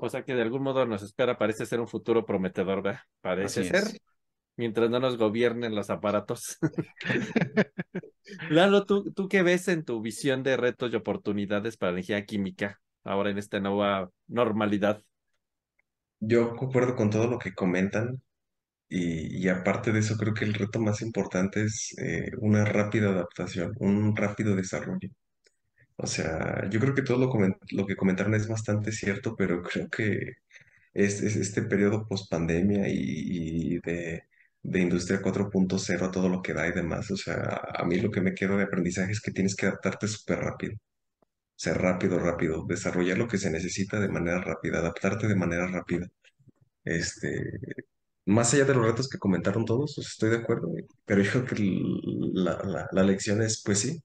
O sea que de algún modo nos espera, parece ser un futuro prometedor, ¿verdad? Parece Así ser. Es. Mientras no nos gobiernen los aparatos. Lalo, ¿tú, ¿tú qué ves en tu visión de retos y oportunidades para la energía química ahora en esta nueva normalidad? Yo concuerdo con todo lo que comentan y, y aparte de eso creo que el reto más importante es eh, una rápida adaptación, un rápido desarrollo. O sea, yo creo que todo lo, coment lo que comentaron es bastante cierto, pero creo que es, es este periodo post pandemia y, y de, de industria 4.0 a todo lo que da y demás. O sea, a mí lo que me quedo de aprendizaje es que tienes que adaptarte súper rápido. Ser rápido, rápido, desarrollar lo que se necesita de manera rápida, adaptarte de manera rápida. Este, más allá de los retos que comentaron todos, pues estoy de acuerdo, pero yo creo que la, la, lección es, pues sí,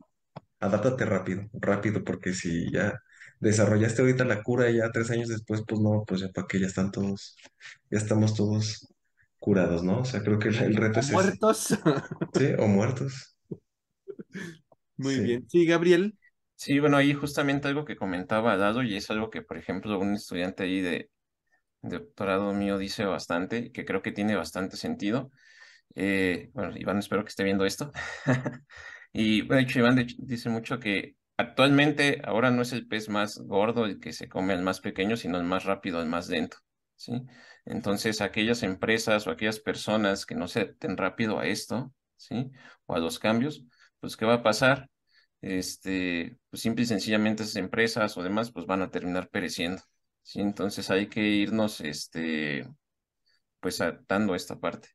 adáptate rápido, rápido, porque si ya desarrollaste ahorita la cura y ya tres años después, pues no, pues ya para qué, ya están todos, ya estamos todos curados, ¿no? O sea, creo que el, el reto ¿O es muertos. ese. Sí, o muertos. Muy Sí. bien. Sí, Gabriel. Sí, bueno, ahí justamente algo que comentaba Dado y es algo que, por ejemplo, un estudiante ahí de, de doctorado mío dice bastante, que creo que tiene bastante sentido. Eh, bueno, Iván, espero que esté viendo esto. Y de hecho, Iván de dice mucho que actualmente ahora no es el pez más gordo el que se come al más pequeño, sino el más rápido, el más lento, ¿sí? Entonces, aquellas empresas o aquellas personas que no se adapten rápido a esto, ¿sí? O a los cambios, pues, ¿qué va a pasar? Este, pues simple y sencillamente esas empresas o demás, pues van a terminar pereciendo, ¿sí? Entonces hay que irnos, este, pues adaptando a esta parte.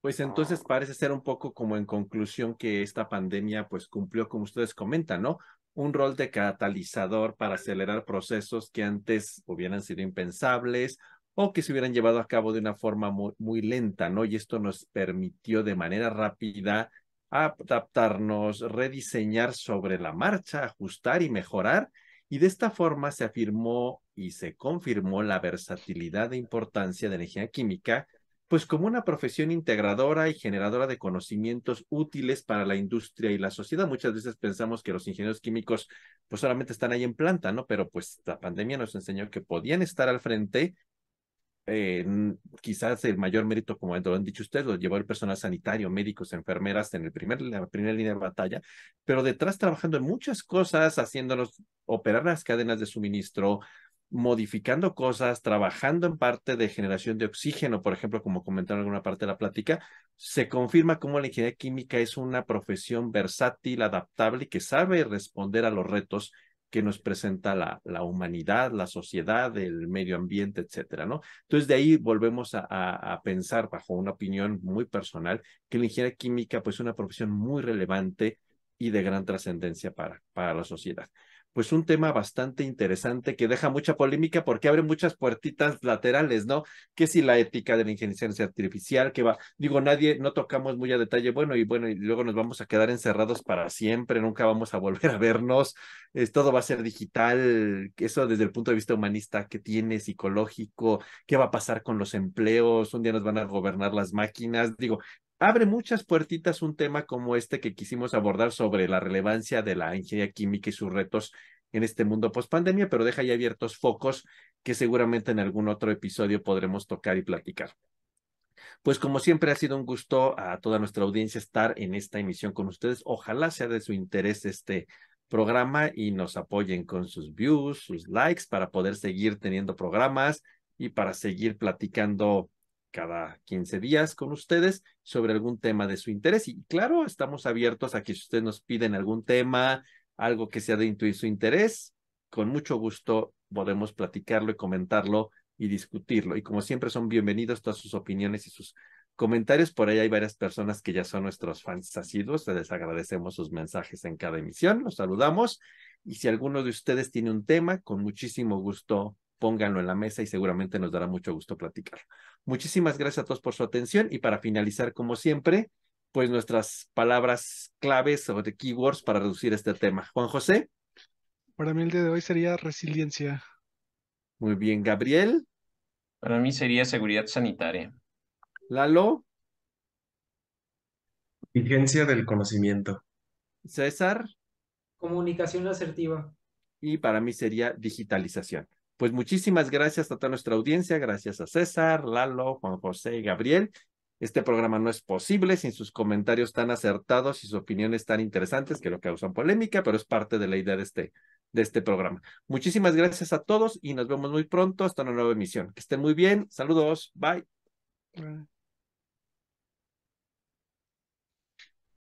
Pues entonces parece ser un poco como en conclusión que esta pandemia pues cumplió, como ustedes comentan, ¿no? Un rol de catalizador para acelerar procesos que antes hubieran sido impensables o que se hubieran llevado a cabo de una forma muy, muy lenta, ¿no? Y esto nos permitió de manera rápida adaptarnos, rediseñar sobre la marcha, ajustar y mejorar. Y de esta forma se afirmó y se confirmó la versatilidad e importancia de energía química pues como una profesión integradora y generadora de conocimientos útiles para la industria y la sociedad. Muchas veces pensamos que los ingenieros químicos pues solamente están ahí en planta, ¿no? Pero pues la pandemia nos enseñó que podían estar al frente quizás el mayor mérito, como lo han dicho ustedes, lo llevó el personal sanitario, médicos, enfermeras en el primer, la primera línea de batalla, pero detrás trabajando en muchas cosas, haciéndonos operar las cadenas de suministro, modificando cosas, trabajando en parte de generación de oxígeno, por ejemplo, como comentaron en alguna parte de la plática, se confirma cómo la ingeniería química es una profesión versátil, adaptable y que sabe responder a los retos que nos presenta la, la humanidad, la sociedad, el medio ambiente, etcétera, ¿no? Entonces, de ahí volvemos a, a, pensar, bajo una opinión muy personal, que la ingeniería química, pues, es una profesión muy relevante y de gran trascendencia para, para la sociedad pues un tema bastante interesante que deja mucha polémica porque abre muchas puertitas laterales, ¿no? Que si la ética de la inteligencia artificial, que va, digo, nadie, no tocamos muy a detalle, bueno, y bueno, y luego nos vamos a quedar encerrados para siempre, nunca vamos a volver a vernos, es, todo va a ser digital, eso desde el punto de vista humanista que tiene, psicológico, qué va a pasar con los empleos, un día nos van a gobernar las máquinas, digo, abre muchas puertitas un tema como este que quisimos abordar sobre la relevancia de la ingeniería química y sus retos en este mundo post pandemia, pero deja ya abiertos focos que seguramente en algún otro episodio podremos tocar y platicar. Pues como siempre ha sido un gusto a toda nuestra audiencia estar en esta emisión con ustedes. Ojalá sea de su interés este programa y nos apoyen con sus views, sus likes para poder seguir teniendo programas y para seguir platicando cada 15 días con ustedes sobre algún tema de su interés. Y claro, estamos abiertos a que si ustedes nos piden algún tema, algo que sea de su interés, con mucho gusto podemos platicarlo y comentarlo y discutirlo. Y como siempre son bienvenidos todas sus opiniones y sus comentarios. Por ahí hay varias personas que ya son nuestros fans asiduos. Les agradecemos sus mensajes en cada emisión. Los saludamos. Y si alguno de ustedes tiene un tema, con muchísimo gusto pónganlo en la mesa y seguramente nos dará mucho gusto platicar. Muchísimas gracias a todos por su atención y para finalizar, como siempre, pues nuestras palabras claves o de keywords para reducir este tema. Juan José. Para mí el día de hoy sería resiliencia. Muy bien, Gabriel. Para mí sería seguridad sanitaria. Lalo. Vigencia del conocimiento. César. Comunicación asertiva. Y para mí sería digitalización. Pues muchísimas gracias a toda nuestra audiencia, gracias a César, Lalo, Juan José y Gabriel. Este programa no es posible sin sus comentarios tan acertados y sus opiniones tan interesantes que lo causan polémica, pero es parte de la idea de este, de este programa. Muchísimas gracias a todos y nos vemos muy pronto hasta una nueva emisión. Que estén muy bien. Saludos. Bye.